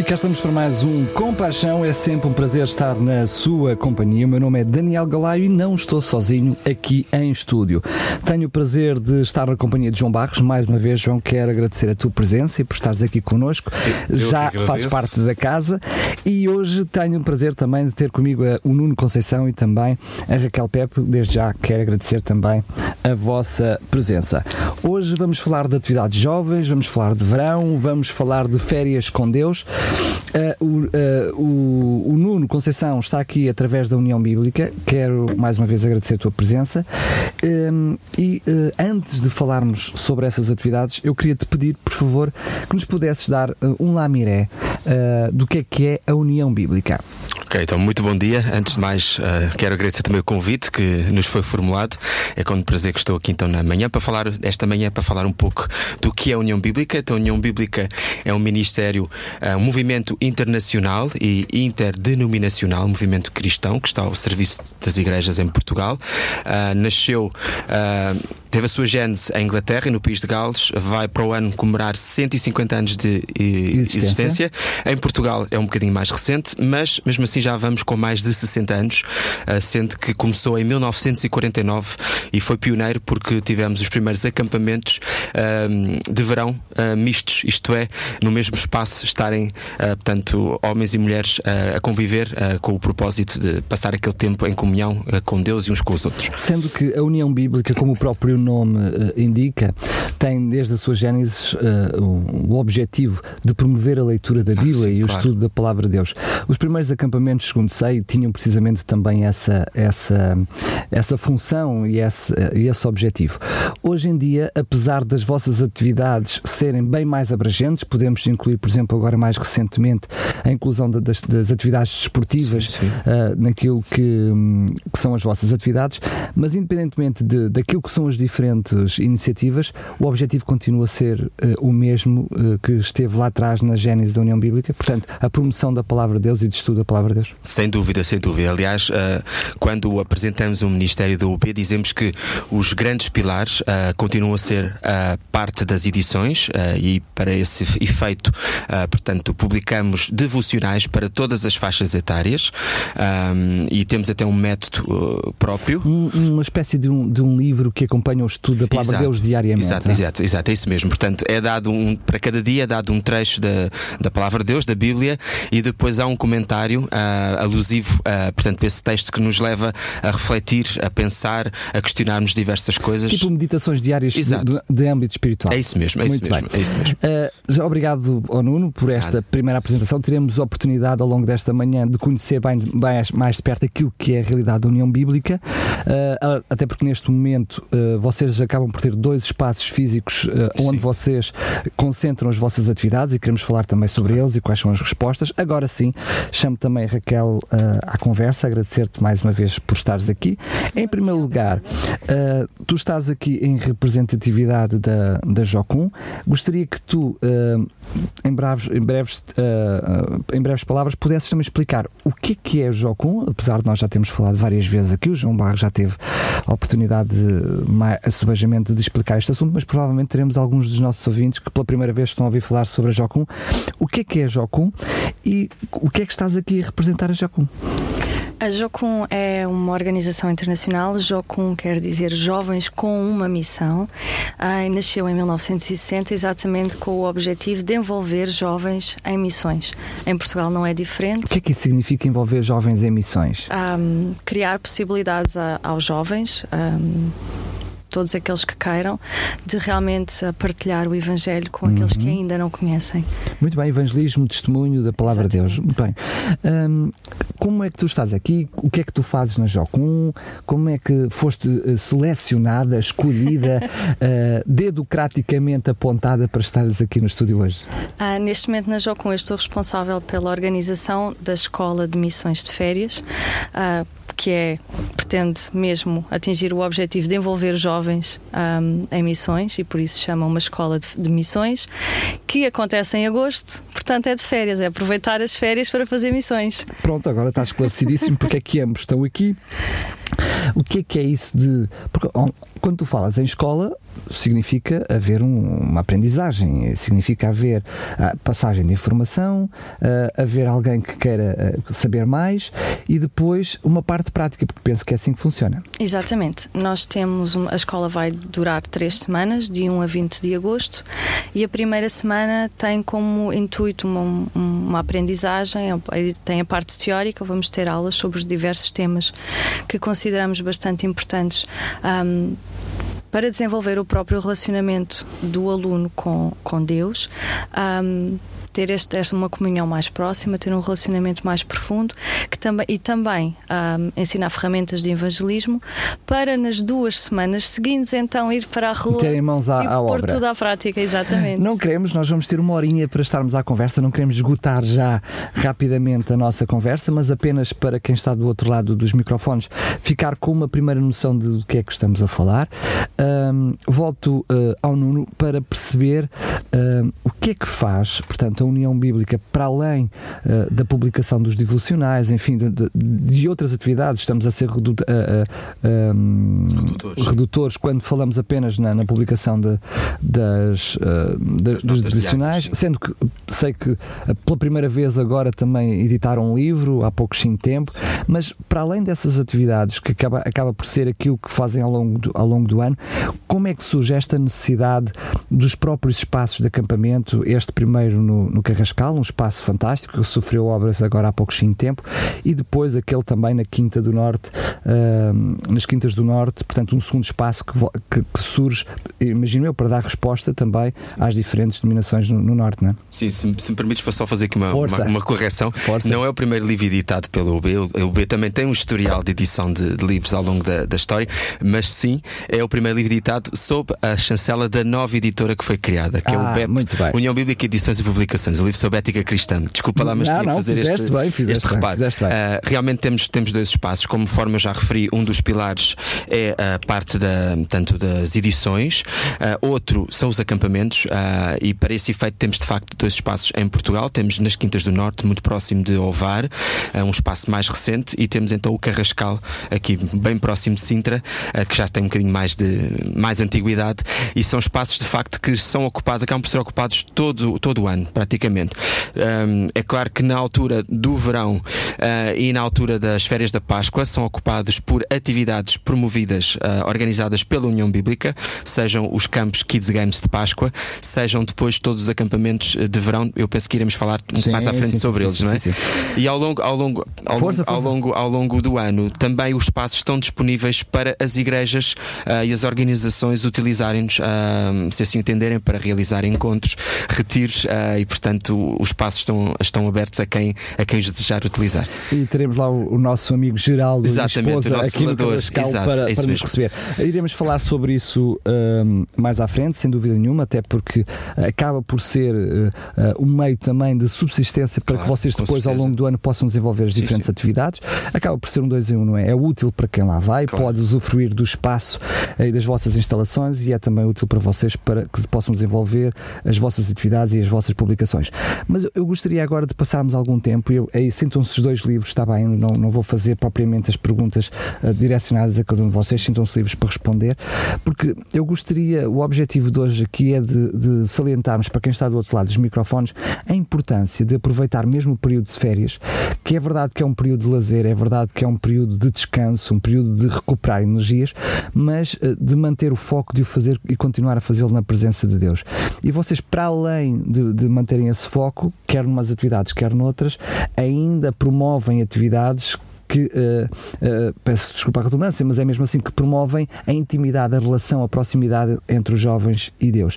E cá estamos para mais um Compaixão. É sempre um prazer estar na sua companhia. O meu nome é Daniel Galaio e não estou sozinho aqui em estúdio. Tenho o prazer de estar na companhia de João Barros. Mais uma vez, João, quero agradecer a tua presença e por estares aqui connosco. Eu Já fazes parte da casa. E hoje tenho o prazer também de ter comigo o Nuno Conceição e também a Raquel Pepe. Desde já quero agradecer também a vossa presença. Hoje vamos falar de atividades jovens, vamos falar de verão, vamos falar de férias com Deus. Uh, o, uh, o, o, Nuno Conceição está aqui através da União Bíblica. Quero mais uma vez agradecer a tua presença. Um, e uh, antes de falarmos sobre essas atividades, eu queria te pedir, por favor, que nos pudesses dar um lamiré do que é que é a União Bíblica. Ok, então muito bom dia. Antes de mais, uh, quero agradecer também o convite que nos foi formulado. É com prazer que estou aqui então na manhã para falar, esta manhã para falar um pouco do que é a União Bíblica. Então, a União Bíblica é um ministério, uh, um movimento internacional e interdenominacional, um movimento cristão que está ao serviço das igrejas em Portugal. Uh, nasceu teve a sua gênese em Inglaterra e no país de Gales, vai para o ano comemorar 150 anos de existência. existência. Em Portugal é um bocadinho mais recente, mas mesmo assim já vamos com mais de 60 anos, uh, sendo que começou em 1949 e foi pioneiro porque tivemos os primeiros acampamentos uh, de verão uh, mistos, isto é, no mesmo espaço estarem, portanto, homens e mulheres a conviver com o propósito de passar aquele tempo em comunhão com Deus e uns com os outros. Sendo que a união bíblica, como o próprio nome indica, tem desde a sua gênese o, o, objetivo de promover a leitura da Bíblia ah, sim, e o claro. estudo da palavra de Deus. Os primeiros acampamentos, segundo sei, tinham precisamente também essa, essa, essa função e esse, e esse objetivo. Hoje em dia, apesar das vossas atividades serem bem mais abrangentes, podemos incluir, por exemplo, agora mais recentemente, a inclusão das, das atividades desportivas sim, sim. Uh, naquilo que, que, são as vossas atividades, mas independentemente de, daquilo que são as diferentes iniciativas, o objetivo continua a ser uh, o mesmo uh, que esteve lá atrás na Gênese da União Bíblica, portanto, a promoção da palavra de Deus e de estudo da palavra de Deus. Sem dúvida, sem dúvida. Aliás, uh, quando apresentamos o Ministério da UB, dizemos que os grandes pilares continuam a ser parte das edições e para esse efeito, portanto, publicamos devocionais para todas as faixas etárias um, e temos até um método próprio. Um, uma espécie de um, de um livro que acompanha o estudo da palavra exato, de Deus diariamente. Exato, é? exato, exato, é isso mesmo. Portanto, é dado um, para cada dia é dado um trecho da, da palavra de Deus, da Bíblia, e depois há um comentário uh, alusivo, uh, portanto, esse texto que nos leva a refletir, a pensar, a questionarmos diversas coisas. Tipo meditações diárias de, de, âmbito espiritual. É isso mesmo, é Muito isso mesmo. É isso mesmo. Uh, já obrigado ao Nuno por esta Nada. primeira apresentação. Teremos a oportunidade ao longo desta manhã de conhecer bem, bem mais de perto aquilo que é a realidade da União Bíblica, até porque neste momento vocês acabam por ter dois espaços físicos onde vocês concentram as vossas atividades e queremos falar também sobre eles e quais são as respostas. Agora sim, chamo também a Raquel uh, à conversa, agradecer-te mais uma vez por estares aqui. Em primeiro lugar, uh, tu estás aqui em representatividade da, da Jocum. Gostaria que tu, em, breves, em, breves, em breves palavras, pudesses também explicar o que é que é a Jocum, apesar de nós já termos falado várias vezes aqui, o João Barro já teve a oportunidade de subajamento de explicar este assunto, mas provavelmente teremos alguns dos nossos ouvintes que pela primeira vez estão a ouvir falar sobre a Jocum. O que é que é a Jocum e o que é que estás aqui a representar a Jocum? A Jocum é uma organização internacional. Jocum quer dizer Jovens com uma Missão. Ah, nasceu em 1960 exatamente com o objetivo de envolver jovens em missões. Em Portugal não é diferente. O que é que isso significa envolver jovens em missões? Um, criar possibilidades a, aos jovens. Um, todos aqueles que queiram, de realmente partilhar o Evangelho com aqueles que Uhum. ainda não conhecem. Muito bem, evangelismo, testemunho da palavra de Deus. Muito bem. Hum, como é que tu estás aqui? O que é que tu fazes na Jocum? Como é que foste eh, selecionada, escolhida, eh, dedocraticamente apontada para estares aqui no estúdio hoje? Ah, neste momento na Jocum eu estou responsável pela organização da Escola de Missões de Férias, ah, que é, pretende mesmo atingir o objetivo de envolver jovens ahm, em missões e por isso chama uma escola de, de missões que acontece em agosto, portanto é de férias, é aproveitar as férias para fazer missões. Pronto, agora está esclarecidíssimo porque é que ambos estão aqui. O que é que é isso de. Porque quando tu falas em escola, significa haver um- uma aprendizagem, significa haver ah, passagem de informação, ah, haver alguém que queira ah, saber mais e depois uma parte prática, porque penso que é assim que funciona. Exatamente. Nós temos uma- a escola vai durar três semanas, de 1 a 20 de agosto, e a primeira semana tem como intuito uma, uma aprendizagem, aí tem a parte teórica, vamos ter aulas sobre os diversos temas que consideramos bastante importantes. ahm, para desenvolver o próprio relacionamento do aluno com, com Deus, ahm, ter este, esta uma comunhão mais próxima, ter um relacionamento mais profundo que também, e também ahm, ensinar ferramentas de evangelismo para nas duas semanas seguintes então ir para a rua Meterem mãos à- e à pôr obra. tudo à prática, exatamente. Não queremos, nós vamos ter uma horinha para estarmos à conversa, não queremos esgotar já rapidamente a nossa conversa, mas apenas para quem está do outro lado dos microfones ficar com uma primeira noção de do que é que estamos a falar. Ahm, volto ah, ao Nuno para perceber ahm, o que é que faz, portanto, a União Bíblica para além ah, da publicação dos devocionais, enfim, de, de- de outras atividades, estamos a ser redu- ah, ah, ahm, Redutores. redutores quando falamos apenas na, na publicação de- das, da- dos devocionais, sim. sendo que sei que pela primeira vez agora também editaram um livro há pouco sim tempo, mas para além dessas atividades que acaba, acaba por ser aquilo que fazem ao longo, do, ao longo do ano, como é que surge esta necessidade dos próprios espaços de acampamento? Este primeiro no, no Carrascal, um espaço fantástico que sofreu obras agora há pouco sim tempo, e depois aquele também na Quinta do Norte, ah, nas Quintas do Norte, portanto, um segundo espaço que, que- que surge, imagino eu, para dar resposta também às diferentes dominações no, no Norte, não é? Sim, se, me- se me permites, vou só fazer aqui uma, uma, uma correção. Força. Não é o primeiro livro editado pelo UB. O UB também tem um historial de edição de, de livros ao longo da, da história, mas sim, é o primeiro livro editado sob a chancela da nova editora que foi criada, que é Ah, o BEP, muito bem. União Bíblica Edições e Publicações, o livro sobre ética cristã. Desculpa lá, mas Não, tinha que não, fazer fizeste este, bem, fizeste este bem, reparo. fizeste bem. Ah, realmente temos, temos dois espaços, conforme eu já referi, um dos pilares é a parte da, tanto das edições, ah, outro são os acampamentos, ah, e para esse efeito temos de facto dois espaços em Portugal. Temos nas Quintas do Norte, muito próximo de Ovar, um espaço mais recente, e temos então o Carrascal, aqui bem próximo de Sintra, que já tem um bocadinho mais de mais antiguidade, e são espaços de facto que são ocupados, acabam por ser ocupados todo, todo o ano, praticamente. Ahm, é claro que na altura do verão ah, e na altura das férias da Páscoa são ocupados por atividades promovidas, ah, organizadas pela União Bíblica, sejam os campos Kids Games de Páscoa, sejam depois todos os acampamentos de verão. Eu penso que iremos falar um Sim, mais à frente sim, sobre sim, eles, não é? sim, E ao longo, ao longo, ao, Força, longo, ao força. longo ao longo do ano também os espaços estão disponíveis para as igrejas ah, e as organizações utilizarem-nos, se assim entenderem, para realizar encontros, retiros e, portanto, os espaços estão, estão abertos a quem, a quem os desejar utilizar. E teremos lá o, o nosso amigo Geraldo Exatamente, esposa o nosso aqui no zelador. Carrascal Exato, para, é para nos receber. Iremos falar sobre isso hum, mais à frente, sem dúvida nenhuma, até porque acaba por ser uh, uh, um meio também de subsistência para Claro, que vocês depois ao longo do ano possam desenvolver as Sim, diferentes sim. atividades. Acaba por ser um dois em um, não é? É útil para quem lá vai, Claro. pode usufruir do espaço eh, e das vossas instalações e é também útil para vocês para que possam desenvolver as vossas atividades e as vossas publicações. Mas eu- gostaria agora de passarmos algum tempo, eu, aí sintam-se os dois livros, está bem, não, não vou fazer propriamente as perguntas eh, direcionadas a cada um de vocês, sintam-se livres para responder, porque eu gostaria, o objetivo de hoje aqui é de, de salientarmos para quem está do outro lado dos microfones a importância de aproveitar mesmo o período de férias, que é verdade que é um período de lazer, é verdade que é um período de descanso, um período de recuperar energias, mas eh, de manter o foco de o fazer e continuar a fazê-lo na presença de Deus. E vocês, para além de, de manterem esse foco, quer numas atividades, quer noutras, ainda promovem atividades que, uh, uh, peço desculpa a redundância, mas é mesmo assim que promovem a intimidade, a relação, a proximidade entre os jovens e Deus.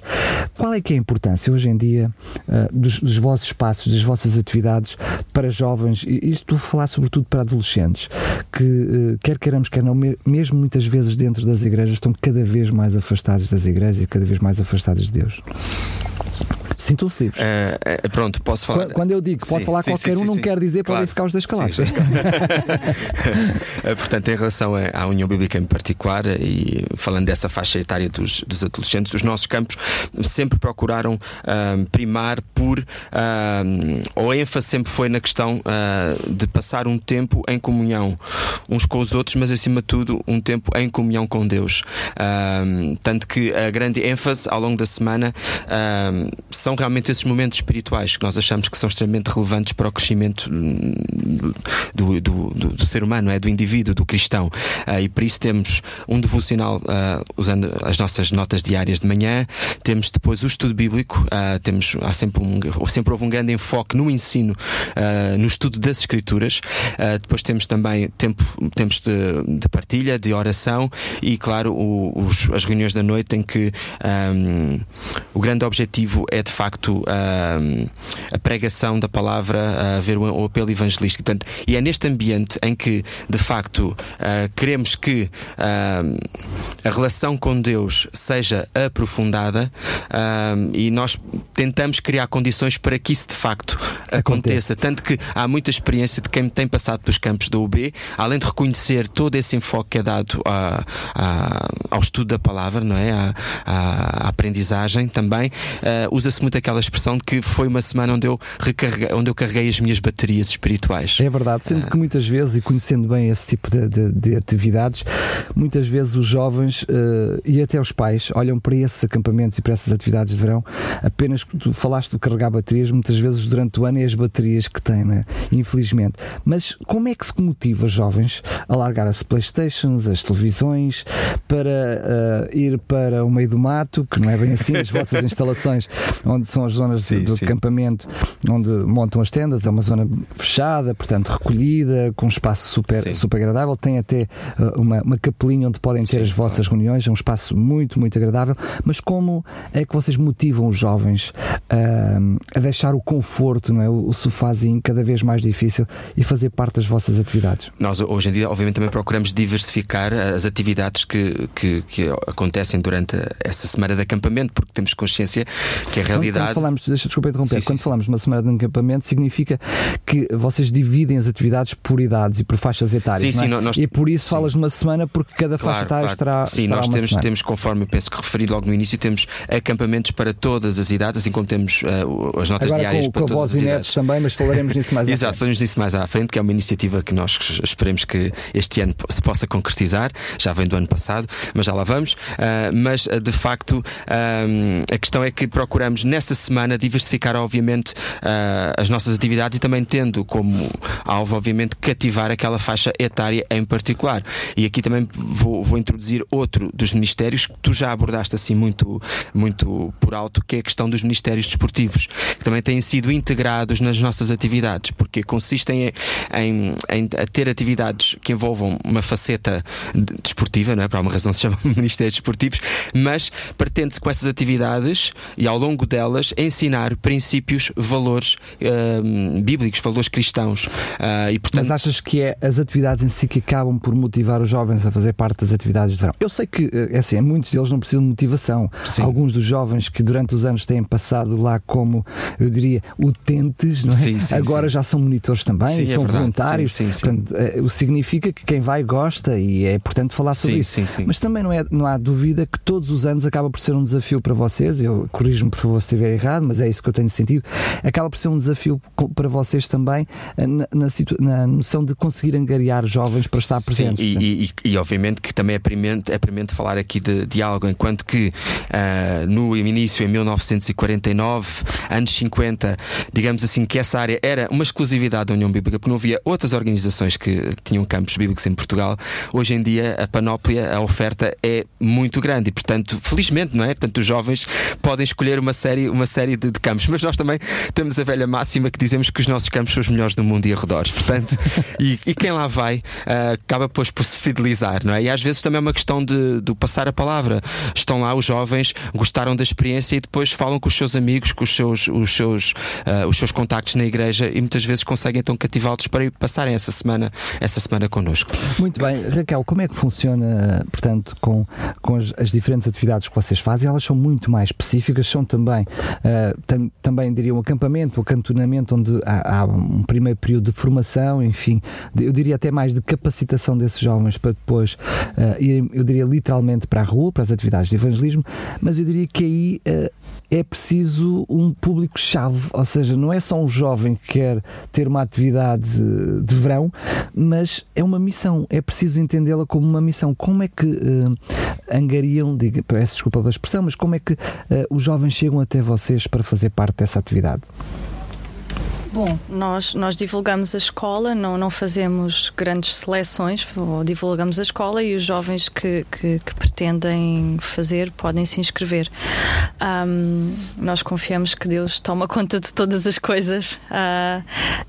Qual é que é a importância hoje em dia uh, dos, dos, vossos espaços, das vossas atividades para jovens, e isto falar sobretudo para adolescentes, que quer queiramos, quer não, mesmo muitas vezes dentro das igrejas, estão cada vez mais afastados das igrejas e cada vez mais afastados de Deus? Sintam-se livres. Uh, uh, pronto, posso falar. Quando, eu digo que pode sim, falar sim, qualquer sim, um, não quer dizer claro. podem ficar os dois calados. Eh, portanto, em relação à União Bíblica em particular, e falando dessa faixa etária dos, dos adolescentes, os nossos campos sempre procuraram uh, primar por. Uh, ou ênfase sempre foi na questão de passar um tempo em comunhão uns com os outros, mas acima de tudo, um tempo em comunhão com Deus. tanto que a grande ênfase ao longo da semana são são realmente esses momentos espirituais que nós achamos que são extremamente relevantes para o crescimento hum, do, do, do, do ser humano, é? do indivíduo, do cristão. Uh, e por isso temos um devocional uh, usando as nossas notas diárias de manhã, temos depois o estudo bíblico, uh, temos, há sempre, um, sempre houve um grande enfoque no ensino, no estudo das Escrituras. depois temos também tempo, tempos de, de partilha, de oração e, claro, o, os, as reuniões da noite em que um, o grande objetivo é de facto facto a pregação da palavra, a ver o, apelo evangelístico. Portanto, e é neste ambiente em que, de facto, ah, queremos que a relação com Deus seja aprofundada e nós tentamos criar condições para que isso de facto aconteça. Tanto que há muita experiência de quem tem passado pelos campos da UB, além de reconhecer todo esse enfoque que é dado a, a, ao estudo da palavra, não é? À, à aprendizagem também, uh, usa-se muito aquela expressão de que foi uma semana onde eu, recarreguei, onde eu carreguei as minhas baterias espirituais. É verdade, sendo ah. que muitas vezes, e conhecendo bem esse tipo de, de, de atividades, muitas vezes os jovens uh, e até os pais olham para esses acampamentos e para essas atividades de verão apenas tu falaste de carregar baterias, muitas vezes durante o ano é as baterias que têm, né? infelizmente. Mas como é que se motiva os jovens a largar as Playstations, as televisões, para uh, ir para o meio do mato, que não é bem assim, as vossas instalações, onde são as zonas sim, de, de acampamento onde montam as tendas, é uma zona fechada, portanto recolhida, com um espaço super, super agradável. Tem até uh, uma, uma capelinha onde podem ter sim, as vossas claro. reuniões, é um espaço muito, muito agradável. Mas como é que vocês motivam os jovens uh, a deixar o conforto, não é? o, o sofazinho cada vez mais difícil e fazer parte das vossas atividades? Nós, hoje em dia, obviamente, também procuramos diversificar as atividades que, que, que acontecem durante essa semana de acampamento, porque temos consciência que a realidade quando falamos, deixa desculpa interromper, sim, quando sim. falamos de uma semana de acampamento, significa que vocês dividem as atividades por idades e por faixas etárias. Sim, é? sim, nós, e por isso falas numa semana, porque cada claro, faixa etária claro. estará. Sim, estará nós temos, semana. temos, conforme eu penso que referi logo no início, temos acampamentos para todas as idades, assim como temos uh, as notas Agora diárias com, para com todas as idades. também, mas falaremos nisso mais Exato, falaremos nisso mais à frente, que é uma iniciativa que nós esperemos que este ano se possa concretizar. Já vem do ano passado, mas já lá vamos. Uh, mas uh, de facto, a questão é que procuramos nessa semana diversificar obviamente, uh, as nossas atividades e também tendo como alvo, obviamente, cativar aquela faixa etária em particular. E aqui também vou, vou introduzir outro dos ministérios que tu já abordaste assim muito, muito por alto, que é a questão dos ministérios desportivos, que também têm sido integrados nas nossas atividades, porque consistem em, em, em ter atividades que envolvam uma faceta desportiva, não é? Por alguma razão se chama ministérios desportivos, mas pretende-se com essas atividades e ao longo delas ensinar princípios, valores uh, bíblicos, valores cristãos. Uh, e, portanto... Mas achas que é as atividades em si que acabam por motivar os jovens a fazer parte das atividades de verão? Eu sei que, eh, é assim, muitos deles não precisam de motivação. Sim. Alguns dos jovens que durante os anos têm passado lá como, eu diria, utentes, é? Sim, sim, agora já são monitores também, sim, são é voluntários. Portanto, o significa que quem vai gosta e é importante falar sobre isso. Mas também não, é, não há dúvida que todos os anos acaba por ser um desafio para vocês. Eu corrijo-me por favor se estiver errado, mas é isso que eu tenho sentido, acaba por ser um desafio para vocês também eh, na, na, na noção de conseguir angariar jovens para estar presentes. Sim, e, e, e, obviamente que também é premente, é premente falar aqui de, de algo, enquanto que uh, no início, em 1949, anos 50, digamos assim, que essa área era uma exclusividade da União Bíblica, porque não havia outras organizações que tinham campos bíblicos em Portugal. Hoje em dia, a panóplia, a oferta é muito grande e, portanto, felizmente, não é? Portanto, os jovens podem escolher uma série série, uma série de, de, campos. Mas nós também temos a velha máxima que dizemos que os nossos campos são os melhores do mundo e arredores. Portanto, e, e, quem lá vai uh, acaba depois por se fidelizar, não é? E às vezes também é uma questão de, de passar a palavra. Estão lá os jovens, gostaram da experiência e depois falam com os seus amigos, com os seus, os seus, uh, os seus contactos na igreja e muitas vezes conseguem então cativá-los para passarem essa semana, essa semana connosco. Muito bem, Raquel, como é que funciona, portanto, com, com as, as diferentes atividades que vocês fazem? Elas são muito mais específicas, são também, uh, tam, também diria um acampamento, um acantonamento onde há, há, um primeiro período de formação, enfim, eu diria até mais de capacitação desses jovens para depois uh, irem, eu diria literalmente para a rua, para as atividades de evangelismo, mas eu diria que aí uh, é preciso um público-chave, ou seja, não é só um jovem que quer ter uma atividade de verão, mas é uma missão, é preciso entendê-la como uma missão. Como é que angariam, peço desculpa pela expressão, mas como é que os jovens chegam até vocês para fazer parte dessa atividade? Bom, nós, nós divulgamos a escola, não, não fazemos grandes seleções, divulgamos a escola e os jovens que, que, que pretendem fazer podem se inscrever. Um, nós confiamos que Deus toma conta de todas as coisas uh,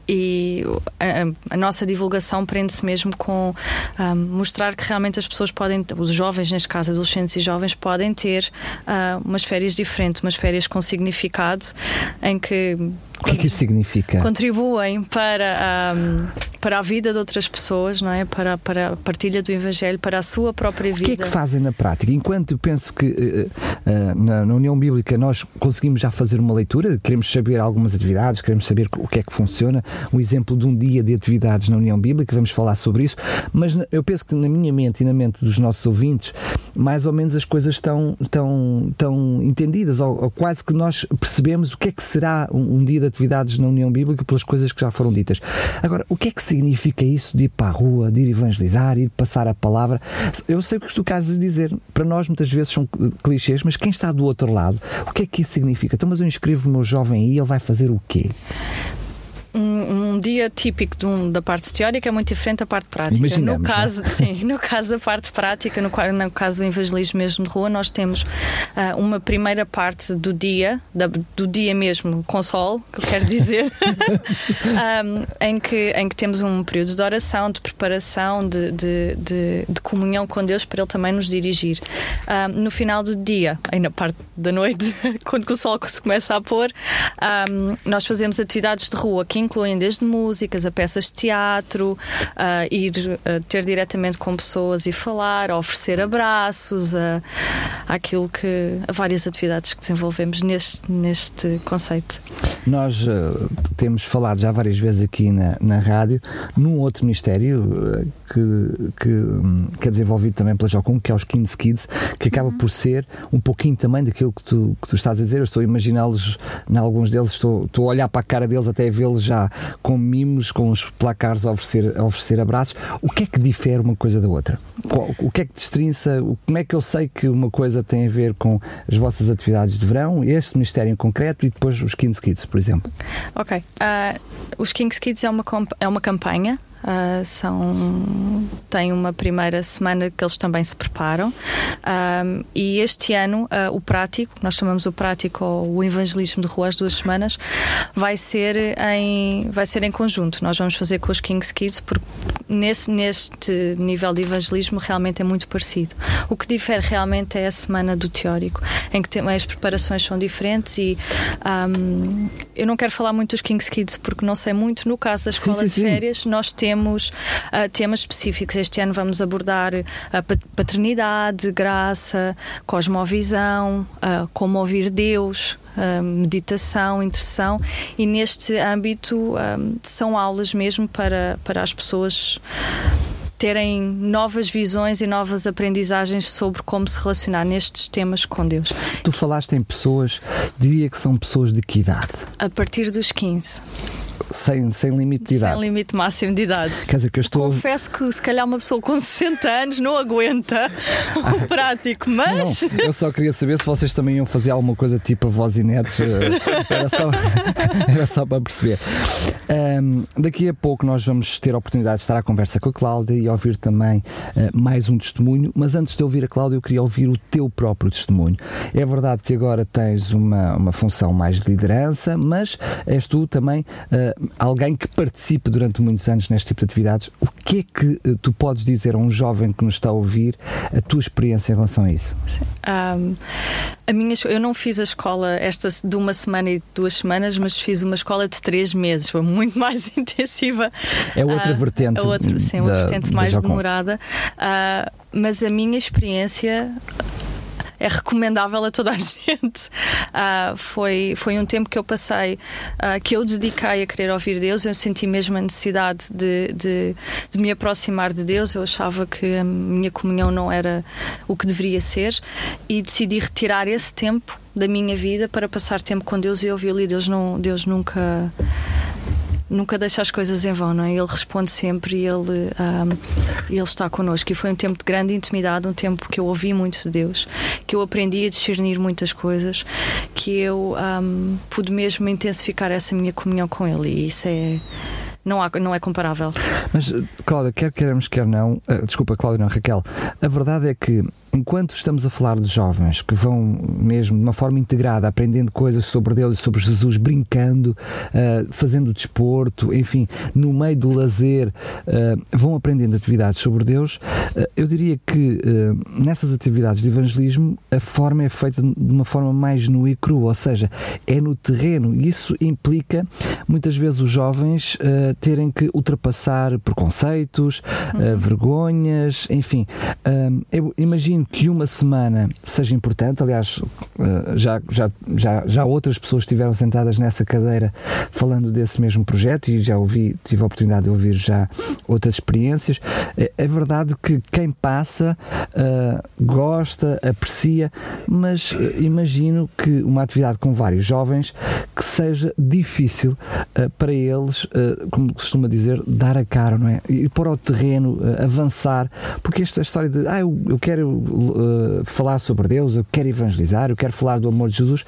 e a, a, nossa divulgação prende-se mesmo com um, mostrar que realmente as pessoas podem, os jovens, neste caso adolescentes e jovens, podem ter uh, umas férias diferentes, umas férias com significado em que o que é significa? Contribuem para, um, para a vida de outras pessoas, não é? Para, para a partilha do Evangelho, para a sua própria vida. O que é que fazem na prática? Enquanto eu penso que uh, uh, na, na, União Bíblica nós conseguimos já fazer uma leitura, queremos saber algumas atividades, queremos saber o que é que funciona, um exemplo de um dia de atividades na União Bíblica, vamos falar sobre isso, mas eu penso que na minha mente e na mente dos nossos ouvintes, mais ou menos as coisas estão, estão, estão entendidas, ou, ou quase que nós percebemos o que é que será um, um dia de atividades na União Bíblica pelas coisas que já foram ditas. Agora, o que é que significa isso de ir para a rua, de ir evangelizar, ir passar a palavra? Eu sei o que tu queres dizer. Para nós, muitas vezes, são clichês, mas quem está do outro lado, o que é que isso significa? Então, mas eu inscrevo o meu jovem aí, ele vai fazer o quê? Um, um, dia típico um, da parte teórica é muito diferente da parte prática. no é? caso, sim, no caso da parte prática, no, no caso do evangelismo mesmo de rua, nós temos uh, uma primeira parte do dia, da, do dia mesmo com sol, que eu quero dizer, um, em, que, em que temos um período de oração, de preparação, de, de, de, de comunhão com Deus para Ele também nos dirigir. Um, no final do dia, aí na parte da noite, quando o sol se começa a pôr, nós fazemos atividades de rua aqui incluem desde músicas a peças de teatro, a ir a ter diretamente com pessoas e falar, a oferecer abraços, a, aquilo que a várias atividades que desenvolvemos neste, neste conceito. Nós uh, temos falado já várias vezes aqui na, na rádio num outro ministério uh, que, que, um, que, é desenvolvido também pela Jocum, que é os Kings Kids, que acaba uhum. por ser um pouquinho também daquilo que tu, que tu estás a dizer. Eu estou a imaginá-los, em alguns deles, estou, estou a olhar para a cara deles até vê-los já já com mimos, com os placares a oferecer, a oferecer abraços. O que é que difere uma coisa da outra? O que é que destrinça? Como é que eu sei que uma coisa tem a ver com as vossas atividades de verão, este Ministério em concreto e depois os Kings Kids, por exemplo? Ok. Uh, os Kings Kids é uma, é uma campanha Uh, são, têm uma primeira semana que eles também se preparam. Uh, e este ano, uh, o prático, nós chamamos o prático ou o evangelismo de rua às duas semanas, vai ser em, vai ser em conjunto. Nós vamos fazer com os Kings Kids, porque nesse, neste nível de evangelismo realmente é muito parecido. O que difere realmente é a semana do teórico, em que tem, as preparações são diferentes e um, eu não quero falar muito dos Kings Kids porque não sei muito. No caso da escola sim, sim, de férias, nós temos temos uh, temas específicos. Este ano vamos abordar a paternidade, graça, cosmovisão, uh, como ouvir Deus, meditação, intercessão e neste âmbito são aulas mesmo para, para as pessoas terem novas visões e novas aprendizagens sobre como se relacionar nestes temas com Deus. Tu falaste em pessoas, diria que são pessoas de que idade? A partir dos 15 sem, sem limite de idade. Sem limite máximo de idade. Quer dizer que eu estou. Confesso que se calhar uma pessoa com 60 anos não aguenta o prático, mas. Não, eu só queria saber se vocês também iam fazer alguma coisa tipo avós e netos. Eh, era só, era só para perceber. Um, daqui a pouco nós vamos ter a oportunidade de estar à conversa com a Cláudia e ouvir também uh, mais um testemunho, mas antes de ouvir a Cláudia, eu queria ouvir o teu próprio testemunho. É verdade que agora tens uma, uma função mais de liderança, mas és tu também uh, alguém que participe durante muitos anos neste tipo de atividades. O que é que uh, tu podes dizer a um jovem que nos está a ouvir, a tua experiência em relação a isso? Um, a minha, eu não fiz a escola esta de uma semana e duas semanas, mas fiz uma escola de três meses. Foi muito mais intensiva. É outra uh, vertente. É outra, sim, uma vertente mais demorada. Uh, mas a minha experiência é recomendável a toda a gente. Uh, foi, foi um tempo que eu passei, uh, que eu dediquei a querer ouvir Deus. Eu senti mesmo a necessidade de, de, de, me aproximar de Deus. Eu achava que a minha comunhão não era o que deveria ser e decidi retirar esse tempo da minha vida para passar tempo com Deus e ouvi-lo. E Deus, não, Deus nunca nunca deixa as coisas em vão, não é? Ele responde sempre e ele, um, ele está connosco. E foi um tempo de grande intimidade, um tempo que eu ouvi muito de Deus, que eu aprendi a discernir muitas coisas, que eu um, pude mesmo intensificar essa minha comunhão com Ele. E isso é não, há, não é comparável. Mas, Cláudia, quer queremos, quer não, uh, desculpa, Cláudia, não, Raquel, a verdade é que enquanto estamos a falar de jovens que vão mesmo de uma forma integrada, aprendendo coisas sobre Deus e sobre Jesus, brincando, uh, fazendo desporto, enfim, no meio do lazer, uh, vão aprendendo atividades sobre Deus, uh, eu diria que nessas atividades de evangelismo a forma é feita de uma forma mais nua e crua, ou seja, é no terreno e isso implica muitas vezes os jovens terem que ultrapassar preconceitos, uhum. vergonhas, enfim. eu imagino que uma semana seja importante. Aliás, eh, já, já, já, já outras pessoas estiveram sentadas nessa cadeira falando desse mesmo projeto e já ouvi, tive a oportunidade de ouvir já outras experiências. É, é verdade que quem passa uh, gosta, aprecia, mas uh, imagino que uma atividade com vários jovens que seja difícil uh, para eles, como costuma dizer, dar a cara, não é? Ir para o terreno, avançar, porque esta história de ah, eu, eu quero uh, falar sobre Deus, eu quero evangelizar, eu quero falar do amor de Jesus,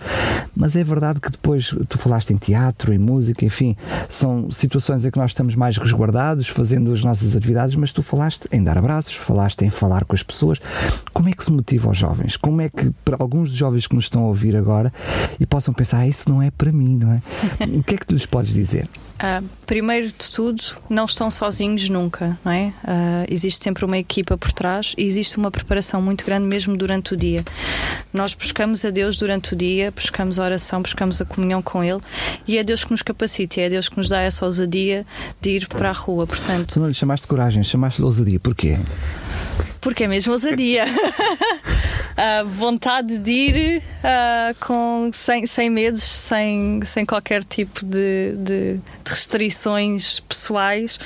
mas é verdade que depois tu falaste em teatro, em música, enfim, são situações em que nós estamos mais resguardados, fazendo as nossas atividades, mas tu falaste em dar abraços, falaste em falar com as pessoas. Como é que se motiva aos jovens? Como é que, para alguns dos jovens que nos estão a ouvir agora e possam pensar, ah, isso não é para mim, não é? o que é que tu lhes podes dizer? Uh, primeiro de tudo, não estão sozinhos nunca, não é? Uh, existe sempre uma equipa por trás e existe uma preparação muito grande mesmo durante o dia. Nós buscamos a Deus durante o dia, buscamos a oração, buscamos a comunhão com Ele e é Deus que nos capacita, é Deus que nos dá essa ousadia de ir para a rua. Portanto, tu não lhe chamaste coragem, chamaste ousadia. Porquê? Porque é mesmo ousadia. a vontade de ir uh, com, sem, sem medos, sem, sem qualquer tipo de, de, de, restrições pessoais,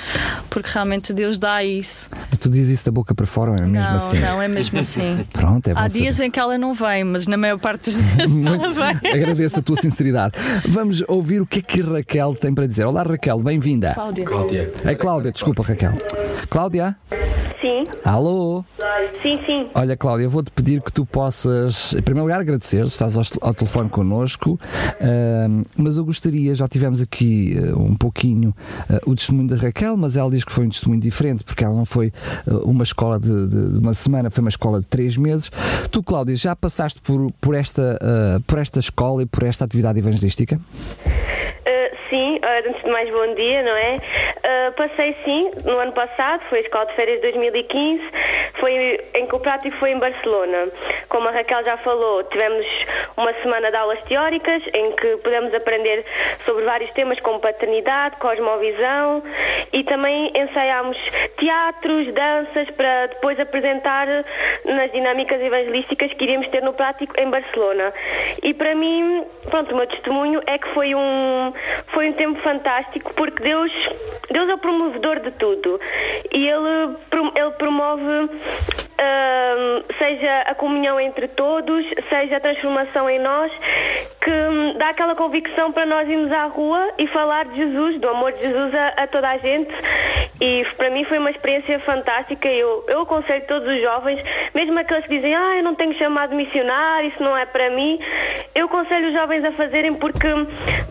porque realmente Deus dá isso. Mas tu dizes isso da boca para fora, é mesmo não, assim? Não, é mesmo assim. Pronto, é Há dias em que ela não vem, mas na maior parte dos dias ela vem. Agradeço a tua sinceridade. Vamos ouvir o que é que Raquel tem para dizer. Olá, Raquel, bem-vinda. Cláudia. Cláudia. É Cláudia, desculpa, Raquel. Cláudia? Sim. Alô? Sim, sim. Olha, Cláudia, vou-te pedir que tu possas, em primeiro lugar, agradecer, estás ao, ao telefone connosco, uh, mas eu gostaria, já tivemos aqui uh, um pouquinho uh, o testemunho da Raquel, mas ela diz que foi um testemunho diferente, porque ela não foi eh, uma escola de, de, de, uma semana, foi uma escola de três meses. Tu, Cláudia, já passaste por, por, esta, por esta escola e por esta atividade evangelística? Sim, uh, antes de mais bom dia, não é? Uh, passei sim, no ano passado, foi a Escola de Férias de 2015, foi em que o prático foi em Barcelona. Como a Raquel já falou, tivemos uma semana de aulas teóricas em que pudemos aprender sobre vários temas como paternidade, cosmovisão e também ensaiámos teatros, danças para depois apresentar nas dinâmicas evangelísticas que iríamos ter no prático em Barcelona. E para mim, pronto, o meu testemunho é que foi um, foi um tempo fantástico porque Deus, Deus é o promovedor de tudo. E Ele, ele promove seja a comunhão entre todos, seja a transformação em nós, que dá aquela convicção para nós irmos à rua e falar de Jesus, do amor de Jesus a, a toda a gente. E para mim foi uma experiência fantástica. Eu, eu aconselho todos os jovens, mesmo aqueles que dizem, ah, eu não tenho chamado missionário, isso não é para mim, eu aconselho os jovens a fazerem porque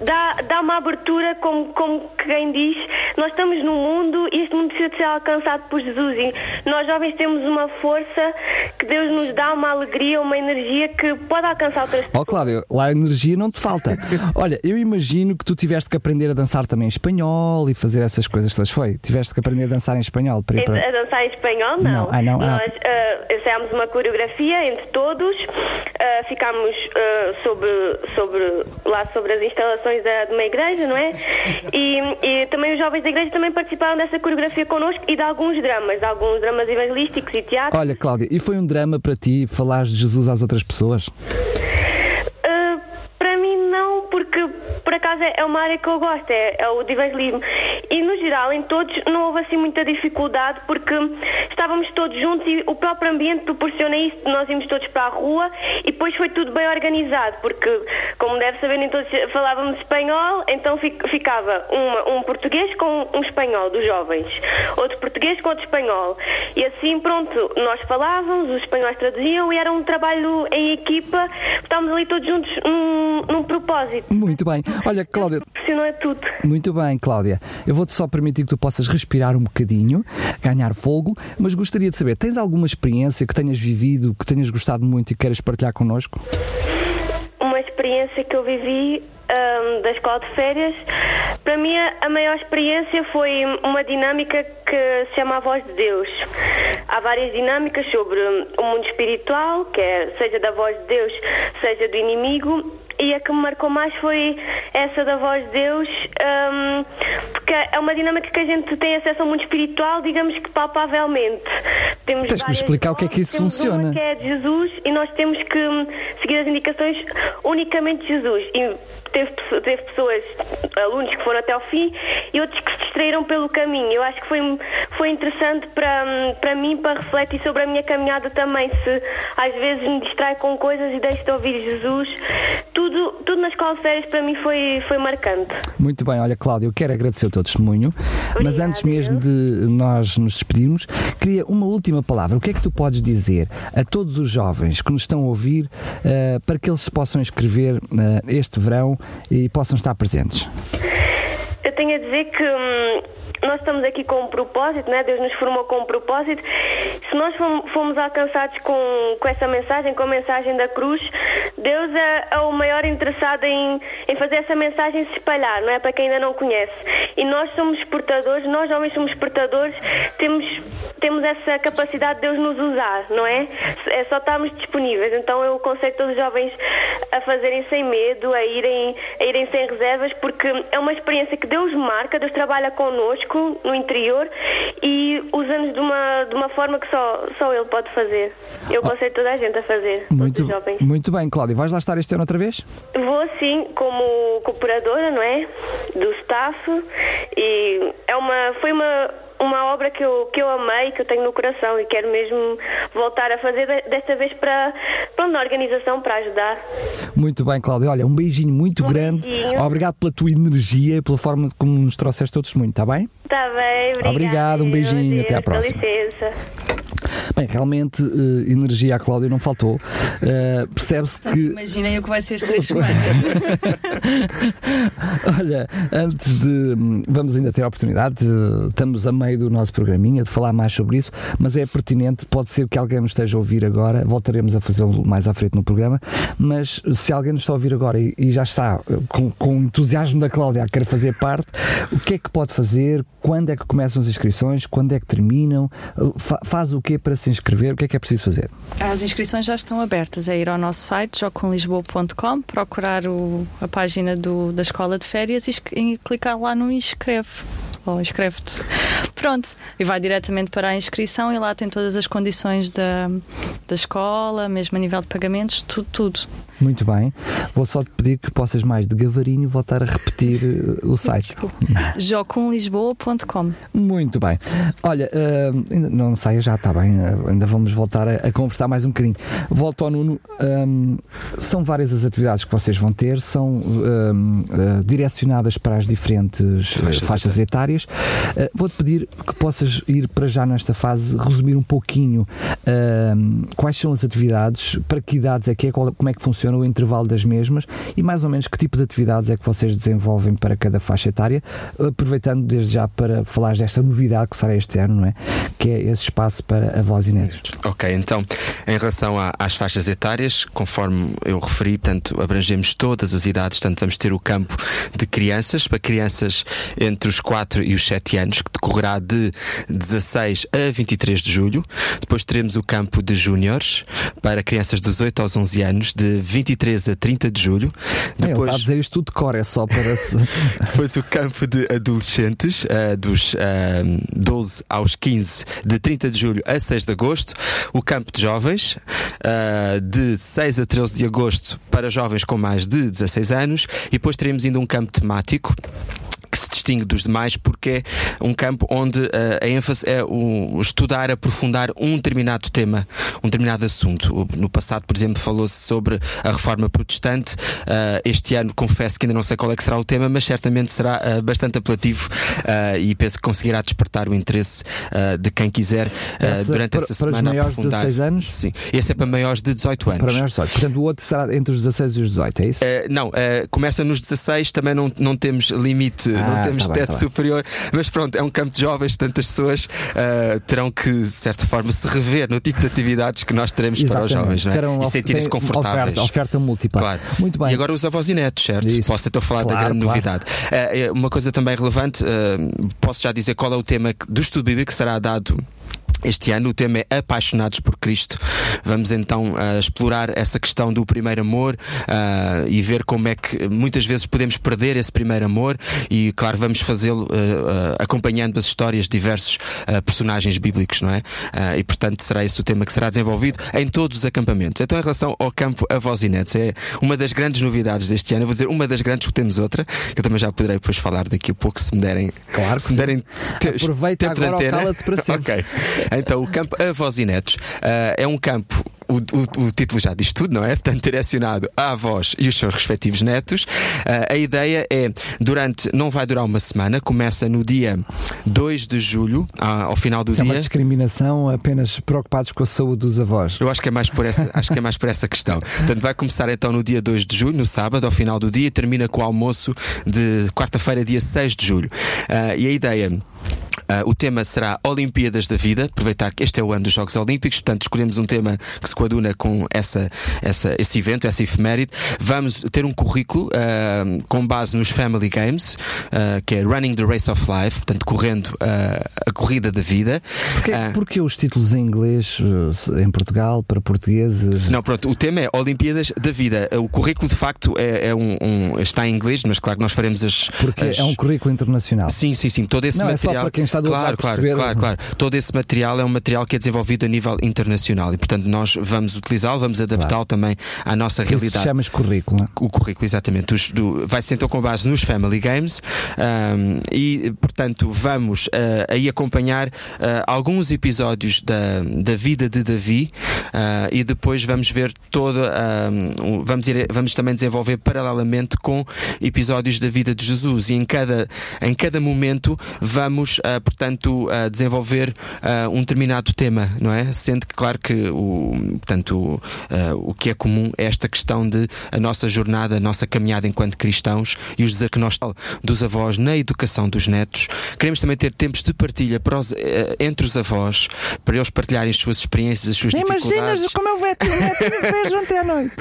dá, dá uma abertura, como, como quem diz, nós estamos no mundo e este mundo precisa ser alcançado por Jesus. E nós jovens temos uma força que Deus nos dá, uma alegria, uma energia que pode alcançar outras pessoas. Ó Cláudio, lá a energia não te falta. Olha, eu imagino que tu tiveste que aprender a dançar também em espanhol e fazer essas coisas todas. Foi? Tiveste que aprender a dançar em espanhol para para... A dançar em espanhol, não. Não, ah, não, ah. Nós uh, ensaiámos uma coreografia entre todos, uh, ficámos uh, sobre, sobre, lá sobre as instalações da, de uma igreja, não é? E, e também os jovens da igreja também participaram dessa coreografia connosco e de alguns dramas, de alguns dramas evangelísticos e teatro. Olha, Cláudia, e foi um drama para ti falar de Jesus às outras pessoas? Uh, para não, porque por acaso é uma área que eu gosto, é, é o evangelismo. E no geral, em todos, não houve assim muita dificuldade, porque estávamos todos juntos e o próprio ambiente proporciona isso. Nós íamos todos para a rua e depois foi tudo bem organizado, porque, como deve saber, nem todos falávamos espanhol, então ficava uma, um português com um espanhol dos jovens, outro português com outro espanhol. E assim, pronto, nós falávamos, os espanhóis traduziam e era um trabalho em equipa, estávamos ali todos juntos num, num propósito. Muito bem. Olha, Cláudia. Proporcionou é tudo. Muito bem, Cláudia. Eu vou-te só permitir que tu possas respirar um bocadinho, ganhar fogo, mas gostaria de saber, tens alguma experiência que tenhas vivido, que tenhas gostado muito e queiras partilhar connosco? Uma experiência que eu vivi um, da escola de férias, para mim a maior experiência foi uma dinâmica que se chama a voz de Deus. Há várias dinâmicas sobre o mundo espiritual, que é seja da voz de Deus, seja do inimigo, e a que me marcou mais foi essa da voz de Deus, um, porque é uma dinâmica que a gente tem acesso ao mundo espiritual, digamos que palpavelmente. Temos Tens que me explicar vozes, o que é que isso funciona. Uma que é de Jesus e nós temos que seguir as indicações unicamente de Jesus. E teve, teve pessoas, alunos que foram até ao fim e outros que se distraíram pelo caminho. Eu acho que foi, foi interessante para, para mim, para refletir sobre a minha caminhada também. Se às vezes me distrai com coisas e deixo de ouvir Jesus, tudo tudo, tudo na escola de férias para mim foi, foi marcante. Muito bem, olha, Cláudio, eu quero agradecer o teu testemunho, Obrigada, mas antes mesmo de nós nos despedirmos, queria uma última palavra. O que é que tu podes dizer a todos os jovens que nos estão a ouvir uh, para que eles se possam inscrever uh, este verão e possam estar presentes? Tenho a dizer que. Hum, nós estamos aqui com um propósito, né? Deus nos formou com um propósito. Se nós fomos alcançados com, com essa mensagem, com a mensagem da cruz, Deus é, é, o maior interessado em, em fazer essa mensagem se espalhar, não é? Para quem ainda não conhece. E nós somos portadores, nós homens somos portadores, temos, temos essa capacidade de Deus nos usar, não é? É só estarmos disponíveis. Então eu aconselho todos os jovens a fazerem sem medo, a irem, a irem sem reservas, porque é uma experiência que Deus marca, Deus trabalha connosco no interior e usando de uma, de uma forma que só, só ele pode fazer. Eu aconselho toda a gente a fazer, muito, jovens. Muito bem, Cláudia, vais lá estar este ano outra vez? Vou sim, como cooperadora, não é? Do staff e é uma, foi uma uma obra que eu, que eu amei, que eu tenho no coração e quero mesmo voltar a fazer desta vez para, para uma organização para ajudar. Muito bem, Cláudia. Olha, um beijinho muito um grande. Beijinho. Obrigado pela tua energia, pela forma como nos trouxeste todos muito, está bem? Está bem, obrigado. Obrigado, um beijinho, Deus, até à próxima. Com licença. Bem, realmente uh, energia à Cláudia não faltou. Uh, Percebe-se que. Imaginem o que vai ser as três semanas. Olha, antes de. Vamos ainda ter a oportunidade, de, estamos a meio do nosso programinha, de falar mais sobre isso, mas é pertinente, pode ser que alguém nos esteja a ouvir agora, voltaremos a fazê-lo mais à frente no programa, mas se alguém nos está a ouvir agora e, e já está com, com o entusiasmo da Cláudia a querer fazer parte, o que é que pode fazer? Quando é que começam as inscrições? Quando é que terminam? Faz o quê para se inscrever? O que é que é preciso fazer? As inscrições já estão abertas. É ir ao nosso site, jocomlisboa.com, procurar o, a página do, da escola de férias e, e clicar lá no inscreve ou inscreve-te. Pronto, e vai diretamente para a inscrição e lá tem todas as condições da, da escola, mesmo a nível de pagamentos, tudo, tudo. Muito bem. Vou só te pedir que possas mais de gavarinho voltar a repetir uh, o site. jocumlisboa.com Muito bem. Olha, uh, ainda não saia já, está bem. Uh, ainda vamos voltar a, a, conversar mais um bocadinho. Volto ao Nuno. Um, são várias as atividades que vocês vão ter, são um, uh, direcionadas para as diferentes faixas, faixas etárias. Vou-te pedir que possas ir para já nesta fase, resumir um pouquinho quais são as atividades, para que idades é que é, qual, como é que funciona o intervalo das mesmas e mais ou menos que tipo de atividades é que vocês desenvolvem para cada faixa etária, aproveitando desde já para falar desta novidade que será este ano, não é? Que é esse espaço para a voz e netos. Ok, então, em relação a, às faixas etárias, conforme eu referi, portanto, abrangemos todas as idades, portanto, vamos ter o campo de crianças, para crianças entre os 4 e os 7 anos, que decorrerá de 16 a 23 de julho. Depois teremos o campo de júniores, para crianças dos 8 aos 11 anos, de 23 a 30 de julho. Depois, Ele está a dizer isto tudo de cor, é só para. Depois o campo de adolescentes, uh, dos uh, eh, 12 aos 15, de 30 de julho a 6 de agosto. O campo de jovens, uh, de 6 a 13 de agosto, para jovens com mais de 16 anos. E depois teremos ainda um campo temático que se distingue dos demais porque é um campo onde uh, a ênfase é o estudar, aprofundar um determinado tema, um determinado assunto. No passado, por exemplo, falou-se sobre a reforma protestante. Uh, este ano, confesso que ainda não sei qual é que será o tema, mas certamente será uh, bastante apelativo e penso que conseguirá despertar o interesse de quem quiser essa, durante para, essa semana. Para maiores de 16 anos? Sim, esse é para maiores de 18 anos. Para maiores de 18. Portanto, o outro será entre os 16 e os 18, é isso? não, começa nos 16, também não, não temos limite ah, não temos tá teto bem, tá superior, mas pronto, é um campo de jovens, tantas pessoas uh, terão que, de certa forma, se rever no tipo de atividades que nós teremos Exatamente. para os jovens é? e sentirem-se confortáveis. Oferta, oferta múltipla. Claro. Muito bem. E agora os avós e netos, certo? Isso. Posso então falar claro, da grande claro. novidade. Uh, uma coisa também relevante, uh, posso já dizer qual é o tema do estudo bíblico que será dado este ano o tema é Apaixonados por Cristo. Vamos então uh, explorar essa questão do primeiro amor uh, e ver como é que muitas vezes podemos perder esse primeiro amor e, claro, vamos fazê-lo uh, acompanhando as histórias de diversos personagens bíblicos, não é? e, portanto, será esse o tema que será desenvolvido em todos os acampamentos. Então, em relação ao campo Avosinetes, é uma das grandes novidades deste ano. Eu vou dizer uma das grandes, porque temos outra, que eu também já poderei depois falar daqui a pouco, se me derem. Claro se me derem Aproveita tempo agora de antena. para sempre. ok. Então, o campo Avós e Netos uh, é um campo o, o, o, título já diz tudo, não é? Portanto, direcionado à avós e os seus respectivos netos. Uh, a ideia é, durante, não vai durar uma semana, começa no dia 2 de julho, ao final do Isso dia. É uma discriminação apenas preocupados com a saúde dos avós. Eu acho que é mais por essa, acho que é mais por essa questão. Portanto, vai começar então no dia 2 de julho, no sábado, ao final do dia, e termina com o almoço de quarta-feira, dia 6 de julho. Uh, e a ideia Uh, o tema será Olimpíadas da Vida, aproveitar que este é o ano dos Jogos Olímpicos, portanto escolhemos um tema que se coaduna com essa, essa, esse evento, essa efeméride. Vamos ter um currículo uh, com base nos Family Games, uh, que é Running the Race of Life, portanto correndo a corrida da vida. Porquê, porque os títulos em inglês, em Portugal, para portugueses? Não, pronto, o tema é Olimpíadas da Vida. O currículo de facto é, é um, um, está em inglês, mas claro que nós faremos as. Porque as... é um currículo internacional. Sim, sim, sim. Todo esse Não, material. É só para quem está do claro, claro, claro, claro. Todo esse material é um material que é desenvolvido a nível internacional e, portanto, nós vamos utilizá-lo, vamos adaptá-lo claro. também à nossa Por realidade. chamas currículo. O currículo, exatamente. Os, do, vai ser então com base nos Family Games um, e, portanto, vamos uh, aí acompanhar uh, alguns episódios da, da vida de Davi uh, e depois vamos ver toda. vamos, ir, vamos também desenvolver paralelamente com episódios da vida de Jesus e em cada, em cada momento vamos, portanto, desenvolver um determinado tema, não é? Sendo que, claro, que o, portanto, o que é comum é esta questão de a nossa jornada, a nossa caminhada enquanto cristãos e os desafios dos avós na educação dos netos. Queremos também ter tempos de partilha os, entre os avós, para eles partilharem as suas experiências, as suas Imaginas dificuldades. Imaginas como eu veto, fez ontem à noite.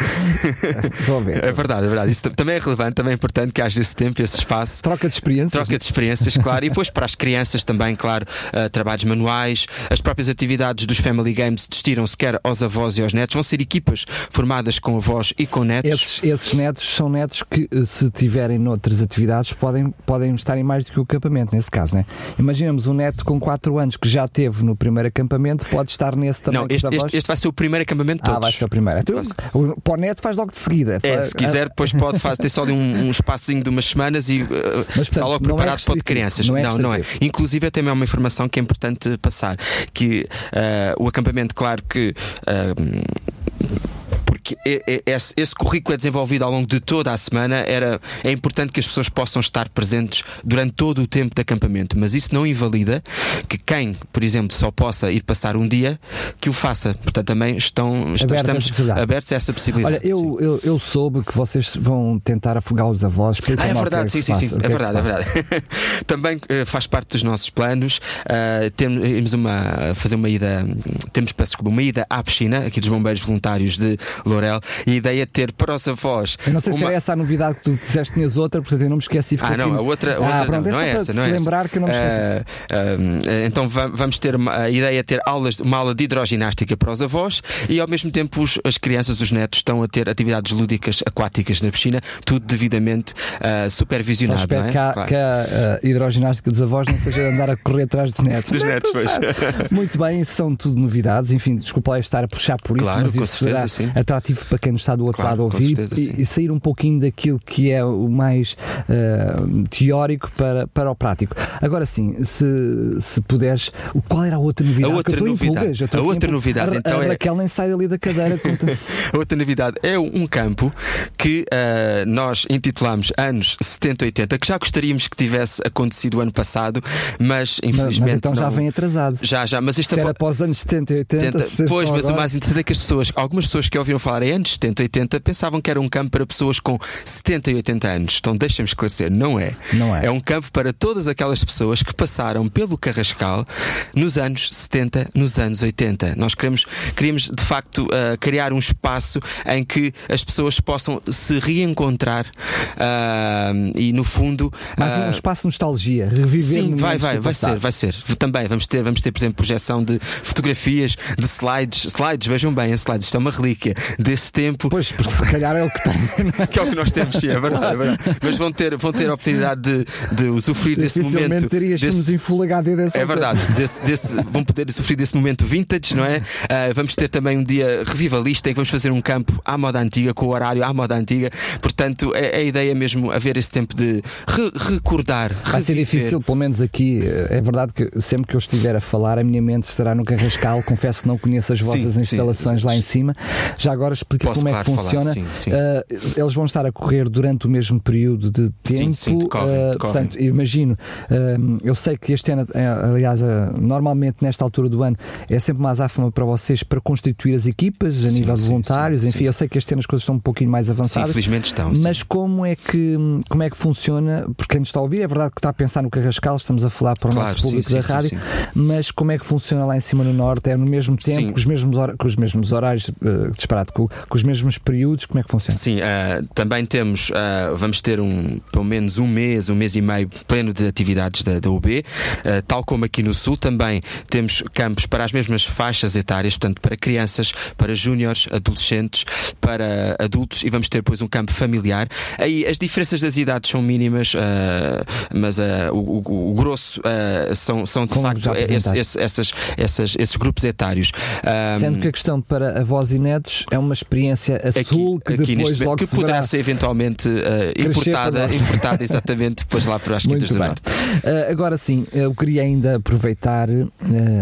Vou ver. É verdade, é verdade. Isso também é relevante, também é importante que haja esse tempo, esse espaço. Troca de experiências. Troca de experiências, claro. E depois para as crianças também, claro, uh, trabalhos manuais, as próprias atividades dos Family Games destiram-se quer aos avós e aos netos, vão ser equipas formadas com avós e com netos. Esses, esses netos são netos que, eh, se tiverem noutras atividades, podem, podem estar em mais do que o acampamento, nesse caso, né? Imaginemos um neto com 4 anos que já teve no primeiro acampamento, pode estar nesse também. Não, este, este, este, vai ser o primeiro acampamento de Ah, todos. vai ser o primeiro. Então, o Ponet faz logo de seguida. É, se quiser, depois pode fazer, ter só de um, um espacinho de umas semanas e uh, Mas, está logo é preparado para o de crianças. não é não, não é. Inclusive, também é uma informação que é importante passar: que uh, o acampamento, claro que. uh, Um. Porque esse, currículo é desenvolvido ao longo de toda a semana. Era, é importante que as pessoas possam estar presentes durante todo o tempo de acampamento, mas isso não invalida que quem, por exemplo, só possa ir passar um dia, que o faça. Portanto, também estão, a estamos abertos a essa possibilidade. Olha, eu, eu, eu soube que vocês vão tentar afogar os avós. Ah, é verdade, que sim, sim, sim, é que verdade, é verdade. Também eh, faz parte dos nossos planos. Uh, temos uma fazer uma ida, temos peço desculpa, uma ida à piscina aqui dos bombeiros voluntários de Lourel e a ideia é ter para os avós. Eu não sei se uma- era essa a novidade que tu disseste que tinhas outra, portanto eu não me esqueci. Ah, não, a outra, a Ah, outra pronto, não, não só é para essa, não é essa. lembrar que eu não me esqueci. Ah, ah, então va- vamos ter uma, a ideia é ter aulas, uma aula de hidroginástica para os avós e ao mesmo tempo os- as crianças, os netos, estão a ter atividades lúdicas aquáticas na piscina, tudo devidamente Só supervisionado. espero não é? que, a, Claro. que a, a hidroginástica dos avós não seja andar a correr atrás dos netos. Dos netos, pois. Muito bem, são tudo novidades. Enfim, desculpa lá estar a puxar por isso, Claro, mas com isso certeza, será sim. Atrativo para quem está do outro Claro, lado a ouvir certeza, e, e sair um pouquinho daquilo que é o mais ah, teórico para, para o prático. Agora sim, se, se puderes, o- qual era a outra novidade? A outra novidade. A em outra novidade, a, então, a é- Raquel nem sai ali da cadeira. A outra novidade é um campo que ah, nós intitulamos Anos 70 80, que já gostaríamos que tivesse acontecido o ano passado, mas mas, infelizmente. mas então já não- vem atrasado. Já, já, mas esta Se era após os anos 70 e 80, 70, se vocês pois, mas o agora- mais interessante é que as pessoas, algumas pessoas que ouviram falar em anos 70 e 80 pensavam que era um campo para pessoas com 70 e 80 anos. Então deixa-me esclarecer, não é. Não é. É um campo para todas aquelas pessoas que passaram pelo Carrascal nos anos 70, nos anos 80. Nós queremos, queríamos de facto ah, criar um espaço em que as pessoas possam se reencontrar ah, e no fundo Mais ah, um espaço de nostalgia, reviver Sim, vai, vai, vai ser, vai ser. Também vamos ter, vamos ter, por exemplo, projeção de fotografias, de slides. Slides, vejam bem, slides, isto é uma relíquia desse tempo. Pois, porque se calhar é o que tem. Que é o que nós temos, sim, é verdade, é verdade. Mas vão ter, vão ter a oportunidade de, de usufruir desse momento. terias desse- HD dessa é verdade, desse, desse- vão poder sofrer desse momento vintage, não é? Ah, vamos ter também um dia revivalista em que vamos fazer um campo à moda antiga, com o horário à moda antiga. Portanto, é, é a ideia mesmo haver esse tempo de re- recordar. Vai ser reviver. difícil, pelo menos aqui. eh, É verdade que sempre que eu estiver a falar, a minha mente estará no Carrascal. Confesso que não conheço as Sim, vossas sim. instalações lá em cima. Já agora explica Posso, como é claro, que falar, funciona. sim, sim. Eh, eles vão estar a correr durante o mesmo período de tempo. Sim, sim, decorrem, eh, decorrem. portanto, imagino, eh, eu sei que este ano, aliás, normalmente nesta altura do ano, é sempre mais azáfama para vocês para constituir as equipas a Sim, nível de sim, voluntários. sim, Enfim, sim. eu sei que este ano as coisas estão um pouquinho mais Sim, avançadas. felizmente estão. sim. Mas como é que como é que funciona? Porque quem nos está a ouvir é verdade que está a pensar no Carrascal, estamos a falar para o Claro, nosso sim, público sim, da sim, rádio, sim. mas como é que funciona lá em cima no Norte? É no mesmo tempo, Sim. com os mesmos, com os mesmos horários, eh, disparado, com, com os mesmos períodos, como é que funciona? Sim, ah, também temos, ah, vamos ter um, pelo menos um mês, um mês e meio pleno de atividades da, da UB, ah, tal como aqui no Sul também temos campos para as mesmas faixas etárias, portanto para crianças, para júniores, adolescentes, para adultos e vamos ter depois um campo familiar. Aí as diferenças das idades são mínimas, mas o, o- o grosso são, são de Como facto esse- esse- essas, essas, esses grupos etários. Sendo que a questão para avós e netos é uma experiência a sul que aqui depois logo que se poderá ser eventualmente Crescer importada, importada exatamente depois lá para as Quintas do. Norte. Uh, agora sim, eu queria ainda aproveitar, uh,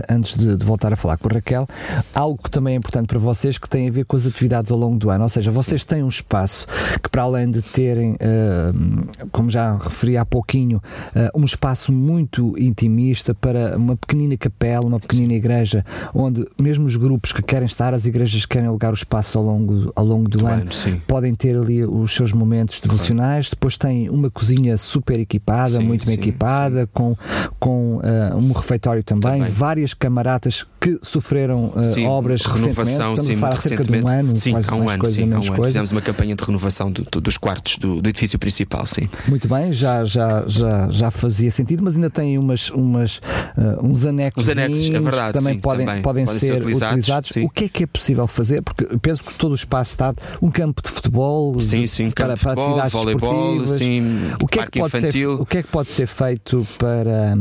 antes de, de voltar a falar com a Raquel, algo que também é importante para vocês que tem a ver com as atividades ao longo do ano. Ou seja, vocês têm um espaço que, para além de terem, uh, como já referi há pouquinho, uh, um espaço muito intimista para uma pequenina capela, uma pequenina igreja, onde mesmo os grupos que querem estar, as igrejas que querem alugar o espaço ao longo, ao longo do Do ano, ano, sim. podem ter ali os seus momentos devocionais. Depois tem uma cozinha super equipada, Sim, muito bem sim, equipada, com, com ah, um refeitório também, Também. várias camaratas que sofreram ah, Sim, obras renovação, recentemente. sim, muito de um recentemente. ano, sim, há um ano, coisa, sim, há um ano. coisa. Fizemos uma campanha de renovação do- do- dos quartos do, do edifício principal, sim. Muito bem, já, já, já, já fazia sentido, mas ainda tem umas, umas, ah, uns anexos Os anexos, é verdade, que também, sim, podem, também podem, podem ser ser, utilizados, utilizados. O que é que é possível fazer? Porque penso que todo o espaço está um campo de futebol, Sim, de- sim, para, campo de para futebol, atividades voleibol, sim, o que, é parque que pode ser, infantil. o que é que pode ser feito para,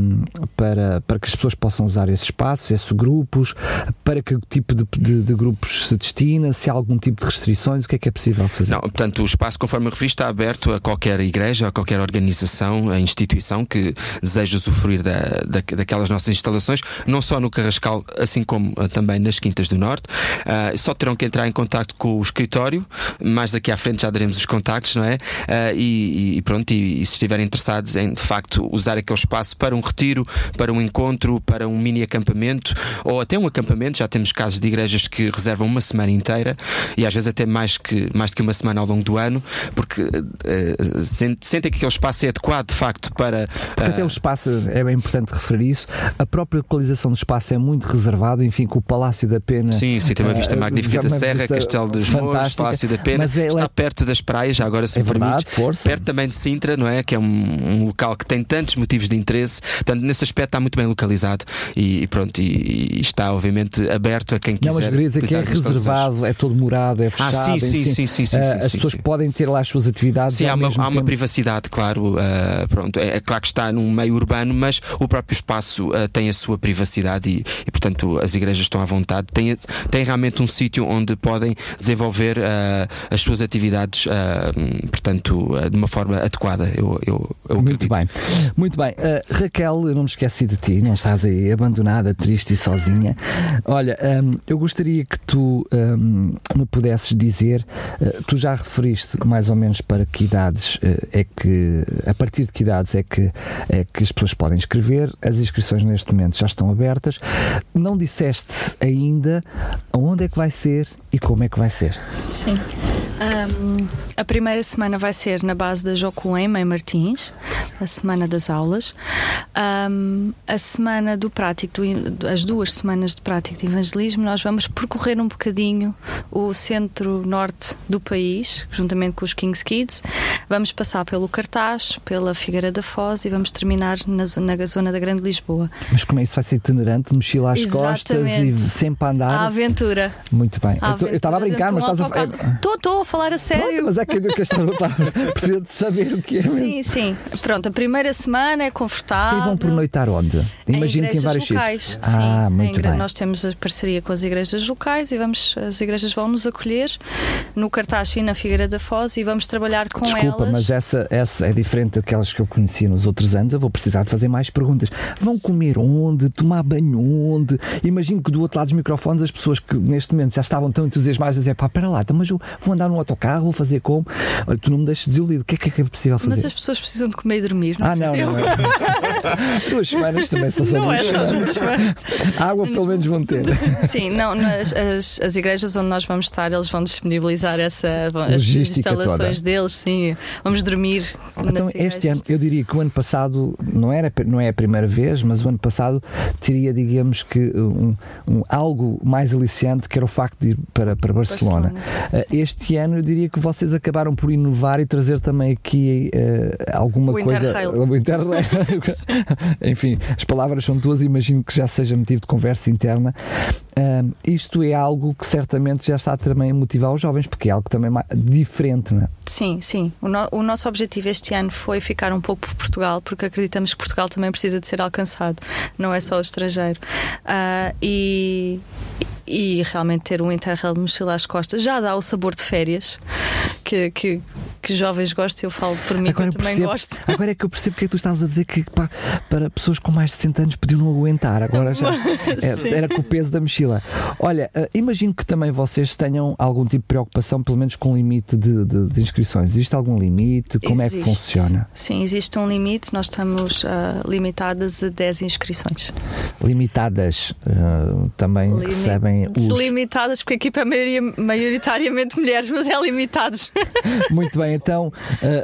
para, para que as pessoas possam usar esse espaço, esses grupos? Grupos, para que tipo de, de, de, grupos se destina, se há algum tipo de restrições, o que é que é possível fazer? Não, portanto, o espaço, conforme a revista, está aberto a qualquer igreja, a qualquer organização, a instituição que deseja usufruir da, da, daquelas nossas instalações, não só no Carrascal, assim como uh, também nas Quintas do Norte. Uh, só terão que entrar em contato com o escritório, mais daqui à frente já daremos os contactos, não é? Uh, e, e, pronto, e, e, se estiverem interessados em de facto usar aquele espaço para um retiro, para um encontro, para um mini acampamento ou até um acampamento, já temos casos de igrejas que reservam uma semana inteira e às vezes até mais, que, mais do que uma semana ao longo do ano, porque uh, sentem que aquele espaço é adequado de facto para. Porque até o espaço, é bem importante referir isso, a própria localização do espaço é muito reservado, enfim, com o Palácio da Pena. Sim, sim, tem uma vista uh, magnífica da Serra, Castelo dos Mouros, Palácio da Pena, é, está é... perto das praias, já agora se é me verdade, permites, força. perto também de Sintra, não é? Que é um, um, local que tem tantos motivos de interesse, portanto, nesse aspecto está muito bem localizado e, e pronto, e, e, está obviamente aberto a quem quiser. Não, mas queria dizer que é reservado, é todo morado, é fechado. Ah, sim, sim, sim, sim, sim, uh, As pessoas podem ter lá as suas atividades. Sim, há uma, há uma privacidade, claro. Uh, pronto, é, é, claro que está num meio urbano, mas o próprio espaço tem a sua privacidade e, portanto, as igrejas estão à vontade. Tem, tem realmente um sítio onde podem desenvolver as suas atividades, portanto, de uma forma adequada. Eu, eu, eu Muito bem. Muito bem. Raquel, eu não me esqueci de ti, não estás aí abandonada, triste e sozinha. Olha, um, eu gostaria que tu um, me pudesses dizer, uh, tu já referiste mais ou menos para que idades uh, é que, a partir de que idades é que, é que as pessoas podem escrever, as inscrições neste momento já estão abertas. Não disseste ainda onde é que vai ser e como é que vai ser. Sim. Um, a primeira semana vai ser na base da Jocoema em Martins, a semana das aulas. Um, a semana do prático, do, as duas semanas de prático de evangelismo, nós vamos percorrer um bocadinho o centro-norte do país, juntamente com os Kings Kids. Vamos passar pelo Cartaz, pela Figueira da Foz e vamos terminar na, na zona da Grande Lisboa. Mas como é isso? Vai ser itinerante, mochila às Exatamente. costas e sempre a andar? A aventura. Muito bem. A eu estava a brincar, mas estás a. Estou, estou a falar a sério. Pronto, mas é que, que esta precisa de saber o que é. Sim, mesmo. sim. Pronto, a primeira semana é confortável. E vão pernoitar onde? Imagino que em vários locais. Ah, sim, muito bem. Nós temos a parceria com as igrejas locais e vamos, as igrejas vão nos acolher no Cartaz e na Figueira da Foz e vamos trabalhar com Desculpa, elas. mas essa, essa é diferente daquelas que eu conhecia nos outros anos. Eu vou precisar de fazer mais perguntas. Vão comer onde? Tomar banho onde? Imagino que do outro lado dos microfones as pessoas que neste momento já estavam tão entusiasmadas a dizer pá, espera lá, então, mas eu vou andar num autocarro, vou fazer como? Olha, tu não me deixes desiludido. O que é que é possível fazer? Mas as pessoas precisam de comer e dormir, não Ah, não, percebo? não é. duas semanas também são só Não duas é só semanas. duas semanas. Água pelo menos vão ter. Sim, não, nas, as, as igrejas onde nós vamos estar, eles vão disponibilizar essa, vão- as instalações toda. deles, sim. Vamos dormir. Então, este igrejas. ano, eu diria que o ano passado, não, era, não é a primeira vez, mas o ano passado teria, digamos que, um, um- algo mais aliciante, que era o facto de ir para, para Barcelona. Barcelona, Uh, este ano, eu diria que vocês acabaram por inovar e trazer também aqui uh, alguma O coisa. O Interrail. Enfim, as palavras são tuas, imagino que já seja motivo de conversa interna. Um, isto é algo que certamente já está também a motivar os jovens, porque é algo também diferente, não é? Sim, sim. O, no- o nosso objetivo este ano foi ficar um pouco por Portugal, porque acreditamos que Portugal também precisa de ser alcançado, não é só o estrangeiro. Ah, e, e realmente ter um Interrail de mochila às costas já dá o sabor de férias que, que, que jovens gostam. Eu falo por mim, que eu também percebo- gosto. agora é que eu percebo porque é que tu estavas a dizer que pá, para pessoas com mais de 60 anos podiam não aguentar. Agora já Sim. é- era com o peso da mochila. Olha, eh, imagino que também vocês tenham algum tipo de preocupação, pelo menos com limite de, de- de inscrições. Existe algum limite? Como é que Existe. funciona? Sim, existe um limite. Nós estamos ah, limitadas a 10 inscrições. Limitadas eh, também Limi- recebem os. Limitadas, porque a equipa é maioria, maioritariamente mulheres, mas é limitados. Muito bem, então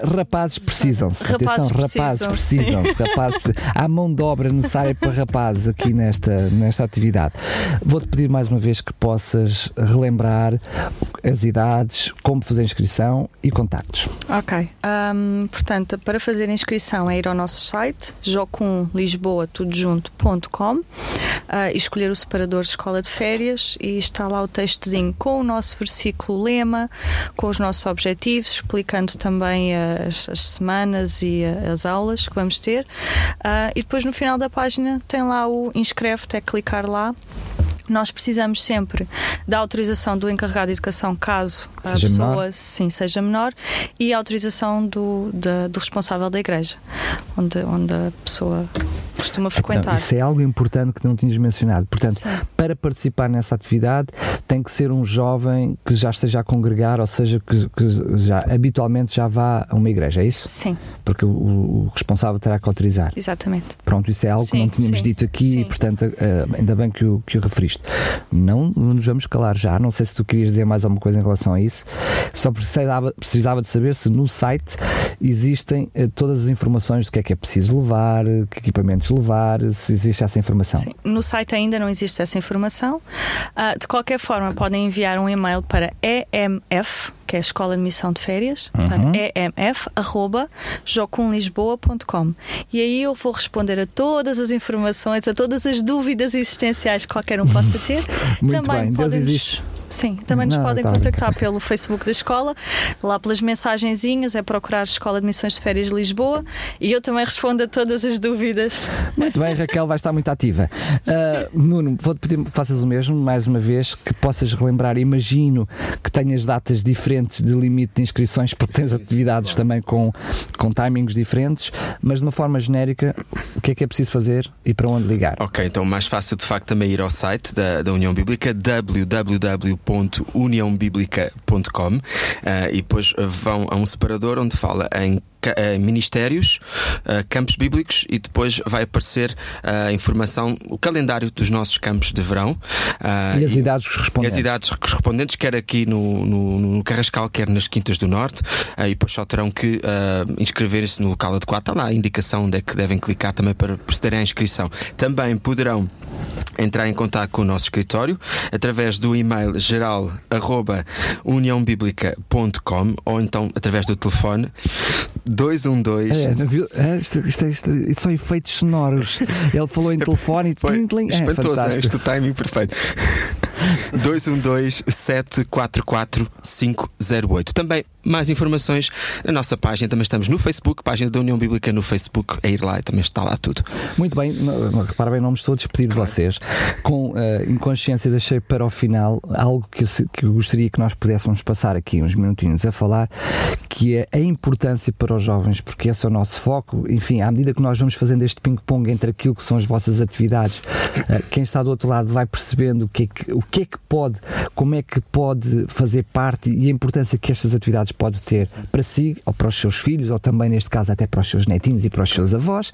rapazes precisam-se. Rapazes Atenção, rapazes precisam, precisam-se. Rapazes precisam. Há mão de obra necessária para rapazes aqui nesta, nesta atividade. Vou-te pedir mais uma vez que possas relembrar as idades, como fazer inscrição e contactos. Ok. Ahm, portanto, para fazer inscrição é ir ao nosso site, jocumlisboa.tudojunto.com ah, e escolher o separador escola de férias e está lá o textozinho com o nosso versículo lema, com os nossos objetivos, explicando também as, as semanas e as aulas que vamos ter. Ah, e depois no final da página tem lá o inscreve-te, é clicar lá. Nós precisamos sempre da autorização do encarregado de educação, caso a Seja pessoa menor. sim, seja menor, e a autorização do, da- do responsável da igreja, onde, onde a pessoa costuma Não, frequentar. isso é algo importante que não tínhamos mencionado. Portanto, Sim. para participar nessa atividade, tem que ser um jovem que já esteja a congregar, ou seja, que, que já habitualmente já vá a uma igreja, é isso? Sim, Porque o, o responsável terá que autorizar. exatamente. Pronto, isso é algo que Sim, não tínhamos sim, dito aqui e, sim. portanto, eh, ainda bem que o, que o referiste. Não nos vamos calar já. Não sei se tu querias dizer mais alguma coisa em relação a isso. Só precisava, precisava de saber se no site existem eh, todas as informações do que é que é preciso levar, que equipamentos levar, se existe essa informação. Sim. No site ainda não existe essa informação. Ah, de qualquer forma, podem enviar um e-mail para EMF, que é a Escola de Missão de Férias, portanto, EMF, arroba jocumlisboa.com. E aí eu vou responder a todas as informações, a todas as dúvidas existenciais que qualquer um possa ter. Muito também bem, Deus podem nos- existe. Sim, também nos Não, podem tá contactar pelo Facebook da escola, lá pelas mensagenzinhas, é procurar Escola de Missões de Férias de Lisboa e eu também respondo a todas as dúvidas. Muito bem, Raquel vai estar muito ativa. Ah, Nuno, vou-te pedir que faças o mesmo, mais uma vez, que possas relembrar. Imagino que tenhas datas diferentes de limite de inscrições, porque tens atividades também com, com timings diferentes, mas de uma forma genérica, o que é que é preciso fazer e para onde ligar? Ok, então mais fácil de facto também ir ao site da, da União Bíblica, www.uniãobiblica.com ah, e depois vão a um separador onde fala em eh, ministérios, ah, campos bíblicos e depois vai aparecer a informação, o calendário dos nossos campos de verão. E as idades e correspondentes. as idades correspondentes, quer aqui no, no, no Carrascal, quer nas Quintas do Norte, e depois só terão que inscrever-se no local adequado. Está lá a indicação onde é que devem clicar também para procederem à inscrição. Também poderão entrar em contato com o nosso escritório através do e-mail geral arroba uniãobiblica.com ou então através do telefone 212 É, viu? É, isto, isto, isto, isto são efeitos sonoros. Ele falou em telefone e tling, tling. É, espantoso, é, este timing perfeito. 212-744-508. Também mais informações na nossa página. Também estamos no Facebook, página da União Bíblica no Facebook. É ir lá e também está lá tudo. Muito bem, repara bem, não me estou a despedir de vocês. Com eh, inconsciência, deixei para o final algo que que eu gostaria que nós pudéssemos passar aqui uns minutinhos a falar, que é a importância para os jovens, porque esse é o nosso foco. Enfim, à medida que nós vamos fazendo este ping-pong entre aquilo que são as vossas atividades, eh, quem está do outro lado vai percebendo o que, é que, o que é que pode, como é que pode fazer parte e a importância que estas atividades pode ter para si, ou para os seus filhos, ou também, neste caso, até para os seus netinhos e para os seus avós.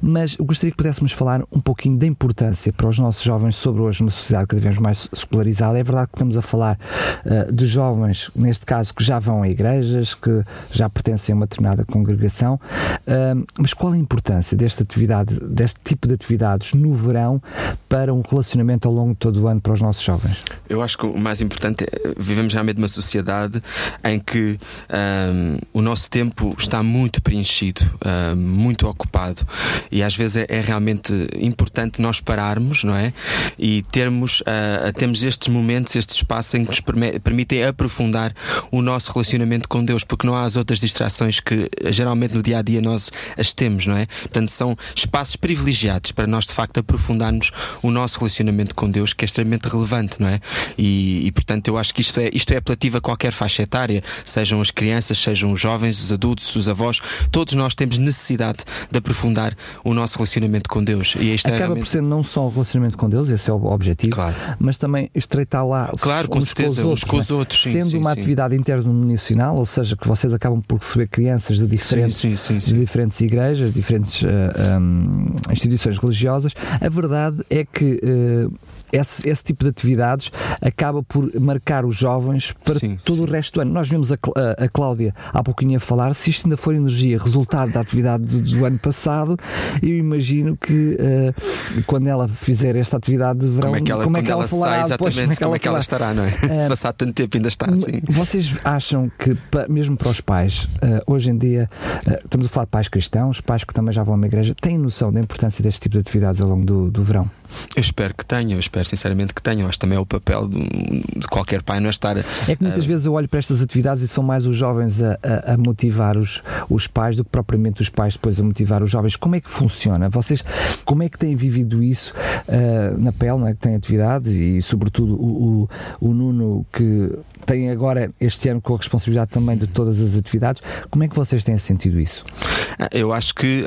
Mas gostaria que pudéssemos falar um pouquinho da importância para os nossos jovens sobre hoje uma sociedade cada vez mais secularizada. É verdade que estamos a falar eh, de jovens, neste caso, que já vão a igrejas, que já pertencem a uma determinada congregação. Ah, mas qual a importância desta atividade, deste tipo de atividades no verão para um relacionamento ao longo de todo o ano para os nossos jovens? Eu acho que o mais importante é vivemos realmente numa sociedade em que ahm, o nosso tempo está muito preenchido, ahm, muito ocupado e às vezes é, é realmente importante nós pararmos, não é? E termos, ah, termos estes momentos, este espaço em que nos permitem aprofundar o nosso relacionamento com Deus, porque não há as outras distrações que eh, geralmente no dia a dia nós as temos, não é? Portanto, são espaços privilegiados para nós de facto aprofundarmos o nosso relacionamento com Deus, que é extremamente relevante, não é? E, e, portanto, eu acho que isto é, isto é apelativo a qualquer faixa etária, sejam as crianças, sejam os jovens, os adultos, os avós, todos nós temos necessidade de aprofundar o nosso relacionamento com Deus. E isto é Acaba por realmente... ser não só o relacionamento com Deus, esse é o objetivo, Claro. mas também estreitar lá Claro, com certeza, com os uns com os é? outros, sim, Sendo sim, uma sim. atividade interdenominacional, ou seja, que vocês acabam por receber crianças de diferentes, de diferentes igrejas, diferentes ah, hum, instituições religiosas, a verdade é que eh, esse, esse tipo de atividades acaba por marcar os jovens para Sim, todo sim. o resto do ano. Nós vimos a, a- a Cláudia há pouquinho a falar, se isto ainda for energia resultado da atividade do, do ano passado, eu imagino que eh, quando ela fizer esta atividade de verão, Como é que ela, quando ela, falará sai, depois, exatamente, como é que ela, falará? estará, não é? Se Eh, passar tanto tempo ainda está assim. Vocês acham que, mesmo para os pais, eh, hoje em dia, estamos a falar de pais cristãos, pais que também já vão a uma igreja, têm noção da importância deste tipo de atividades ao longo do, do verão? Eu espero que tenham, eu espero sinceramente que tenham. Acho também é o papel de, de qualquer pai não é estar. É que muitas uh... vezes eu olho para estas atividades e são mais os jovens a, a, a, motivar os, os pais do que propriamente os pais depois a motivar os jovens. Como é que funciona? Vocês, como é que têm vivido isso uh, na pele, não é? Que têm atividades e, sobretudo, o, o, o Nuno que tem agora este ano com a responsabilidade também de todas as atividades. Como é que vocês têm sentido isso? Ah, eu acho que,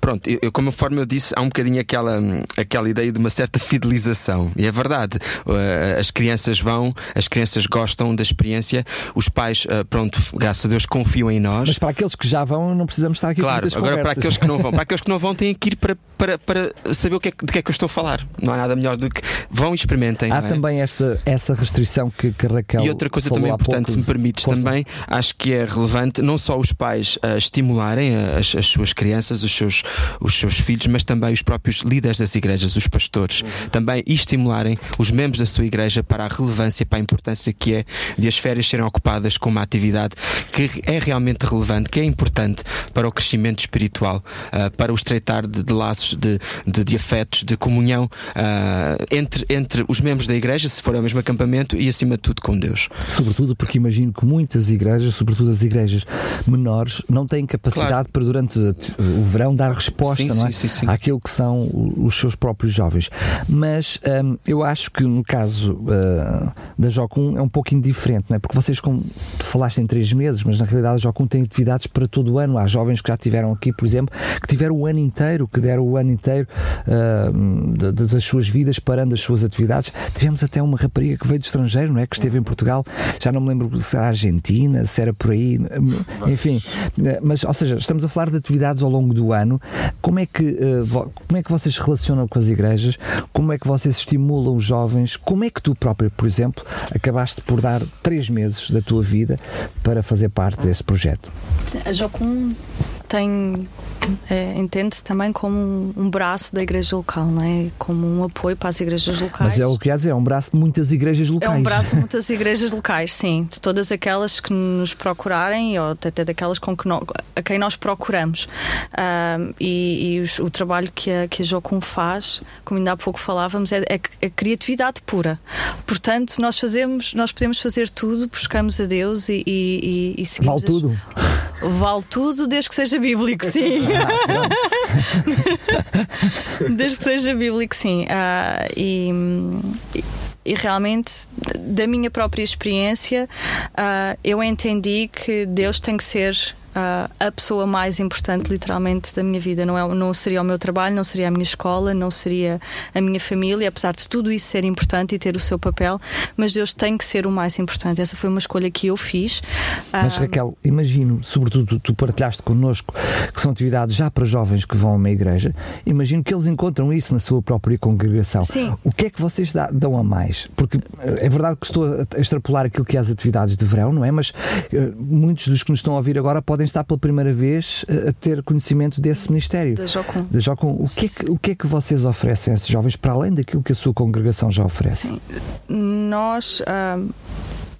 pronto, eu, como conforme eu disse, há um bocadinho aquela, aquela ideia de uma certa fidelização. E é verdade, uh, as crianças vão, as crianças gostam da experiência, os pais, pronto, graças a Deus, confiam em nós. Mas para aqueles que já vão, não precisamos estar aqui Claro, agora conversas. para aqueles que não vão, para aqueles que não vão, têm que ir para, para, para saber o que é, de que é que eu estou a falar. Não há nada melhor do que vão e experimentem. Há é? também esta, essa restrição que, que Raquel. E outra coisa também importante, se me permites, também acho que é relevante não só os pais uh, estimularem as, as, suas crianças, os seus, os seus filhos, mas também os próprios líderes das igrejas, os pastores, uhum. também estimularem os membros da sua igreja para a relevância, para a importância que é de as férias serem ocupadas com uma atividade que é realmente relevante, que é importante para o crescimento espiritual, uh, para o estreitar de, de laços de, de, de, afetos, de comunhão uh, entre, entre os membros da igreja, se for ao mesmo acampamento, e acima de tudo com Deus. Sobretudo porque imagino que muitas igrejas, sobretudo as igrejas menores, não têm capacidade claro. para durante o verão dar resposta sim, não é? sim, sim, àquilo que são os seus próprios jovens. Mas um, eu acho que no caso uh, da Jocum é um pouco indiferente, não é? Porque vocês, como tu falaste em três meses, mas na realidade a Jocum tem atividades para todo o ano. Há jovens que já tiveram aqui, por exemplo, que tiveram o ano inteiro, que deram o ano inteiro uh, de, de, das suas vidas parando as suas atividades. Tivemos até uma rapariga que veio do estrangeiro, não é? Que esteve em Portugal, já não me lembro se era Argentina, se era por aí, enfim. Mas, ou seja, estamos a falar de atividades ao longo do ano. Como é que, uh, como é que vocês se relacionam com as igrejas? Como é que vocês estimulam os jovens? Como é que tu próprio, por exemplo, acabaste por dar três meses da tua vida para fazer parte desse projeto? A Jocum tem é, entende-se também como um, um, braço da igreja local, não é? Como um apoio para as igrejas locais. Mas é o que quer dizer, é um braço de muitas igrejas locais. É um braço de muitas igrejas locais, sim. De todas aquelas que nos procurarem ou até daquelas com que a quem nós procuramos. Um, e, e os, o trabalho que a, que a Jocum faz, como ainda há pouco falávamos, é, é, é, criatividade pura. Portanto, nós fazemos, nós podemos fazer tudo, buscamos a Deus e, e, e seguimos. Vale tudo. Vale tudo desde que seja bíblico, sim. desde que seja bíblico, sim. Uh, e, e, realmente, da minha própria experiência, uh, eu entendi que Deus tem que ser uh, a pessoa mais importante, literalmente, da minha vida. Não, é, não seria o meu trabalho, não seria a minha escola, não seria a minha família, apesar de tudo isso ser importante e ter o seu papel, mas Deus tem que ser o mais importante. Essa foi uma escolha que eu fiz. Mas, Raquel, imagino, sobretudo tu partilhaste connosco que são atividades já para jovens que vão a uma igreja, imagino que eles encontram isso na sua própria congregação. Sim. O que é que vocês dão a mais? Porque eh, é verdade que estou a extrapolar aquilo que é as atividades de verão, não é? Mas uh, muitos dos que nos estão a ouvir agora podem estar pela primeira vez a ter conhecimento desse ministério. Da Jocum. Da Jocum. O, que é que, o que é que vocês oferecem a esses jovens, para além daquilo que a sua congregação já oferece? Sim. Nós. Uh,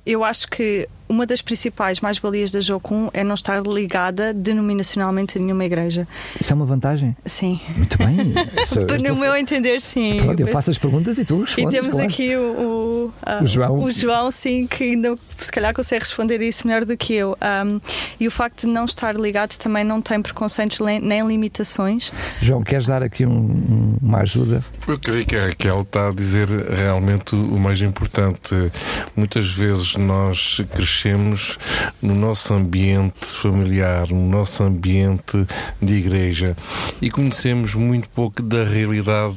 eu acho que uma das principais mais-valias da Jocum é não estar ligada denominacionalmente a nenhuma igreja. Isso é uma vantagem? Sim. Muito bem. no meu entender, sim. Pronto, eu faço as perguntas e tu respondes. E temos claro. aqui o, o, uh, o, João. O João, sim, que ainda se calhar consegue responder isso melhor do que eu. Um, e o facto de não estar ligado também não tem preconceitos nem limitações. João, queres dar aqui um, uma ajuda? Eu creio que a Raquel está a dizer realmente o mais importante. Muitas vezes nós crescemos crescemos no nosso ambiente familiar, no nosso ambiente de igreja e conhecemos muito pouco da realidade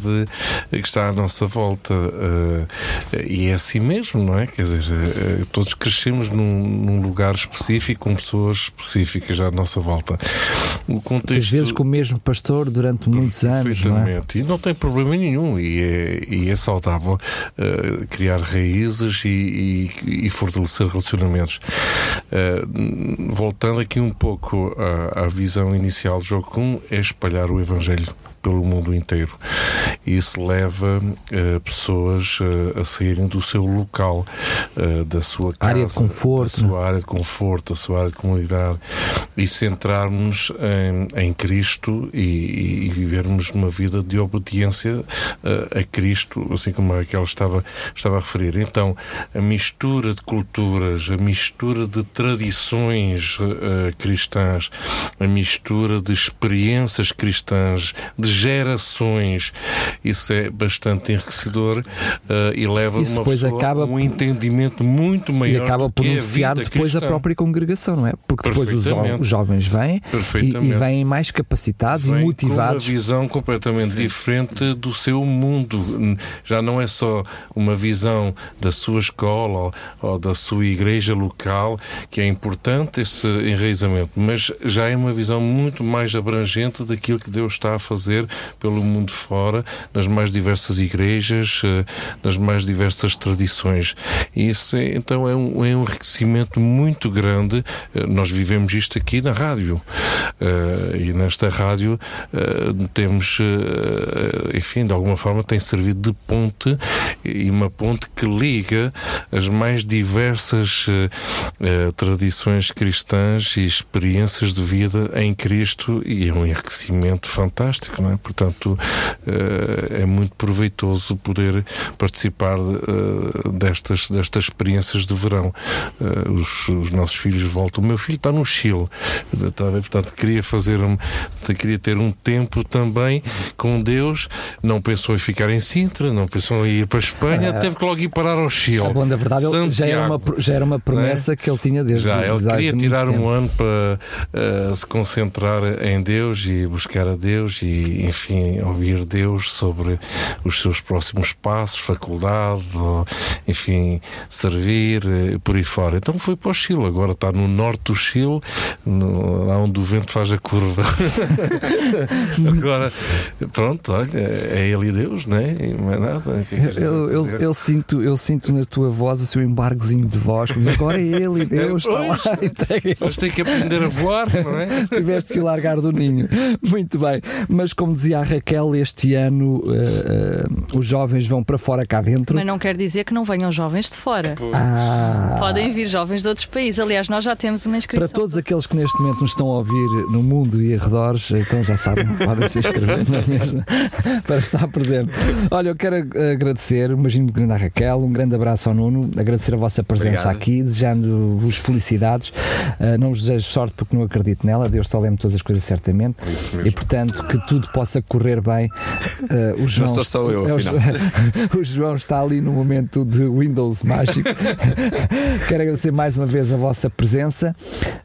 que está à nossa volta. Eh, e é assim mesmo, não é? Quer dizer, eh, todos crescemos num, num lugar específico, com pessoas específicas à nossa volta. O contexto... Às vezes com o mesmo pastor durante muitos anos. Não é? E não tem problema nenhum, e é, e é saudável uh, criar raízes e, e, e fortalecer relacionamentos Uh, voltando aqui um pouco à, à visão inicial do jogo 1, é espalhar o Evangelho pelo mundo inteiro. Isso leva uh, pessoas uh, a saírem do seu local, uh, da sua casa, área de conforto, da sua área de conforto, da sua área de comunidade e centrarmos em, em Cristo e, e, vivermos uma vida de obediência a Cristo, assim como a Raquel estava, estava a referir. Então, a mistura de culturas, a mistura de tradições cristãs, a mistura de experiências cristãs, de gerações, isso é bastante enriquecedor uh, e leva isso uma pessoa acaba a um entendimento muito maior e acaba por beneficiar depois cristã. a própria congregação, não é? Porque depois os, os jovens vêm e, e, vêm mais capacitados vêm e motivados. Com uma visão completamente diferente do seu mundo. Já não é só uma visão da sua escola ou, ou da sua igreja local, que é importante esse enraizamento, mas já é uma visão muito mais abrangente daquilo que Deus está a fazer pelo mundo fora, nas mais diversas igrejas, eh, nas mais diversas tradições. Isso, então, é um, é um enriquecimento muito grande. Eh, nós vivemos isto aqui na rádio. Uh, e nesta rádio temos, enfim, de alguma forma tem servido de ponte e uma ponte que liga as mais diversas tradições cristãs e experiências de vida em Cristo e é um enriquecimento fantástico, não é? Portanto, é muito proveitoso poder participar destas, destas experiências de verão. Os, os nossos filhos voltam. O meu filho está no Chile, está a ver? portanto, queria fazer um, queria ter um tempo também com Deus. Não pensou em ficar em Sintra, não pensou em ir para a Espanha, teve que logo ir parar ao Chile. Bom, na verdade, já era, uma, já era uma promessa é? que ele tinha desde Já, ele queria tirar um tempo. ano para uh, se concentrar em Deus e buscar a Deus e, enfim, ouvir Deus sobre os seus próximos passos, faculdade, enfim, servir, uh, por aí fora. Então foi para o Chile, agora está no norte do Chile, no, lá onde o vento faz a curva. agora, pronto, olha, é ele e Deus, não é? E nada. Que é que eu, eu, eu, sinto, eu sinto na tua voz o seu embargozinho de voz, mas agora é ele e Deus, está lá. Mas tem que aprender a voar, não é? Tiveste que largar do ninho. Muito bem, mas como dizia a Raquel, este ano uh, uh, os jovens vão para fora cá dentro. Mas não quer dizer que não venham jovens de fora. Ah. Podem vir jovens de outros países. Aliás, nós já temos uma inscrição. Para todos aqueles que neste momento nos estão a ouvir no mundo e arredores, então já sabem, podem se inscrever na mesma para estar presente. Olha, eu quero agradecer, imagino grande à Raquel, um grande abraço ao Nuno, agradecer a vossa presença Obrigado. aqui, desejando-vos felicidades. Uh, não vos desejo sorte porque não acredito nela, Deus está lendo todas as coisas certamente. E portanto, que tudo possa correr bem. Uh, o João, não sou só eu, afinal. o João está ali no momento de Windows mágico. quero agradecer mais uma vez a vossa presença.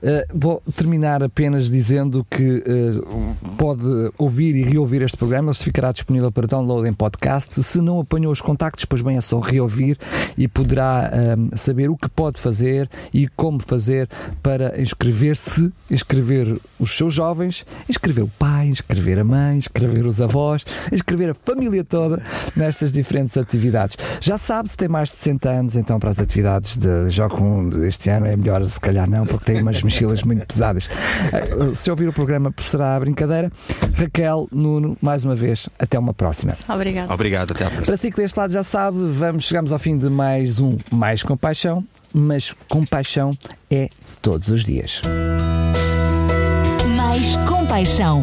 Uh, vou terminar apenas dizendo que uh, pode ouvir e reouvir este programa, ele ficará disponível para download em podcast. Se não apanhou os contactos, pois bem é só reouvir e poderá uh, saber o que pode fazer e como fazer para inscrever-se, inscrever os seus jovens, inscrever o pai, inscrever a mãe, inscrever os avós, inscrever a família toda nestas diferentes atividades. Já sabe, se tem mais de 60 anos, então para as atividades de Jocum deste ano é melhor se calhar não, porque tem umas mochilas muito pesadas. Se ouvir o programa, será a brincadeira. Raquel, Nuno, mais uma vez, até uma próxima. Obrigado. Obrigado, até à próxima. Para si que deste lado já sabe, vamos, chegamos ao fim de mais um Mais Compaixão, mas compaixão é todos os dias. Mais Compaixão,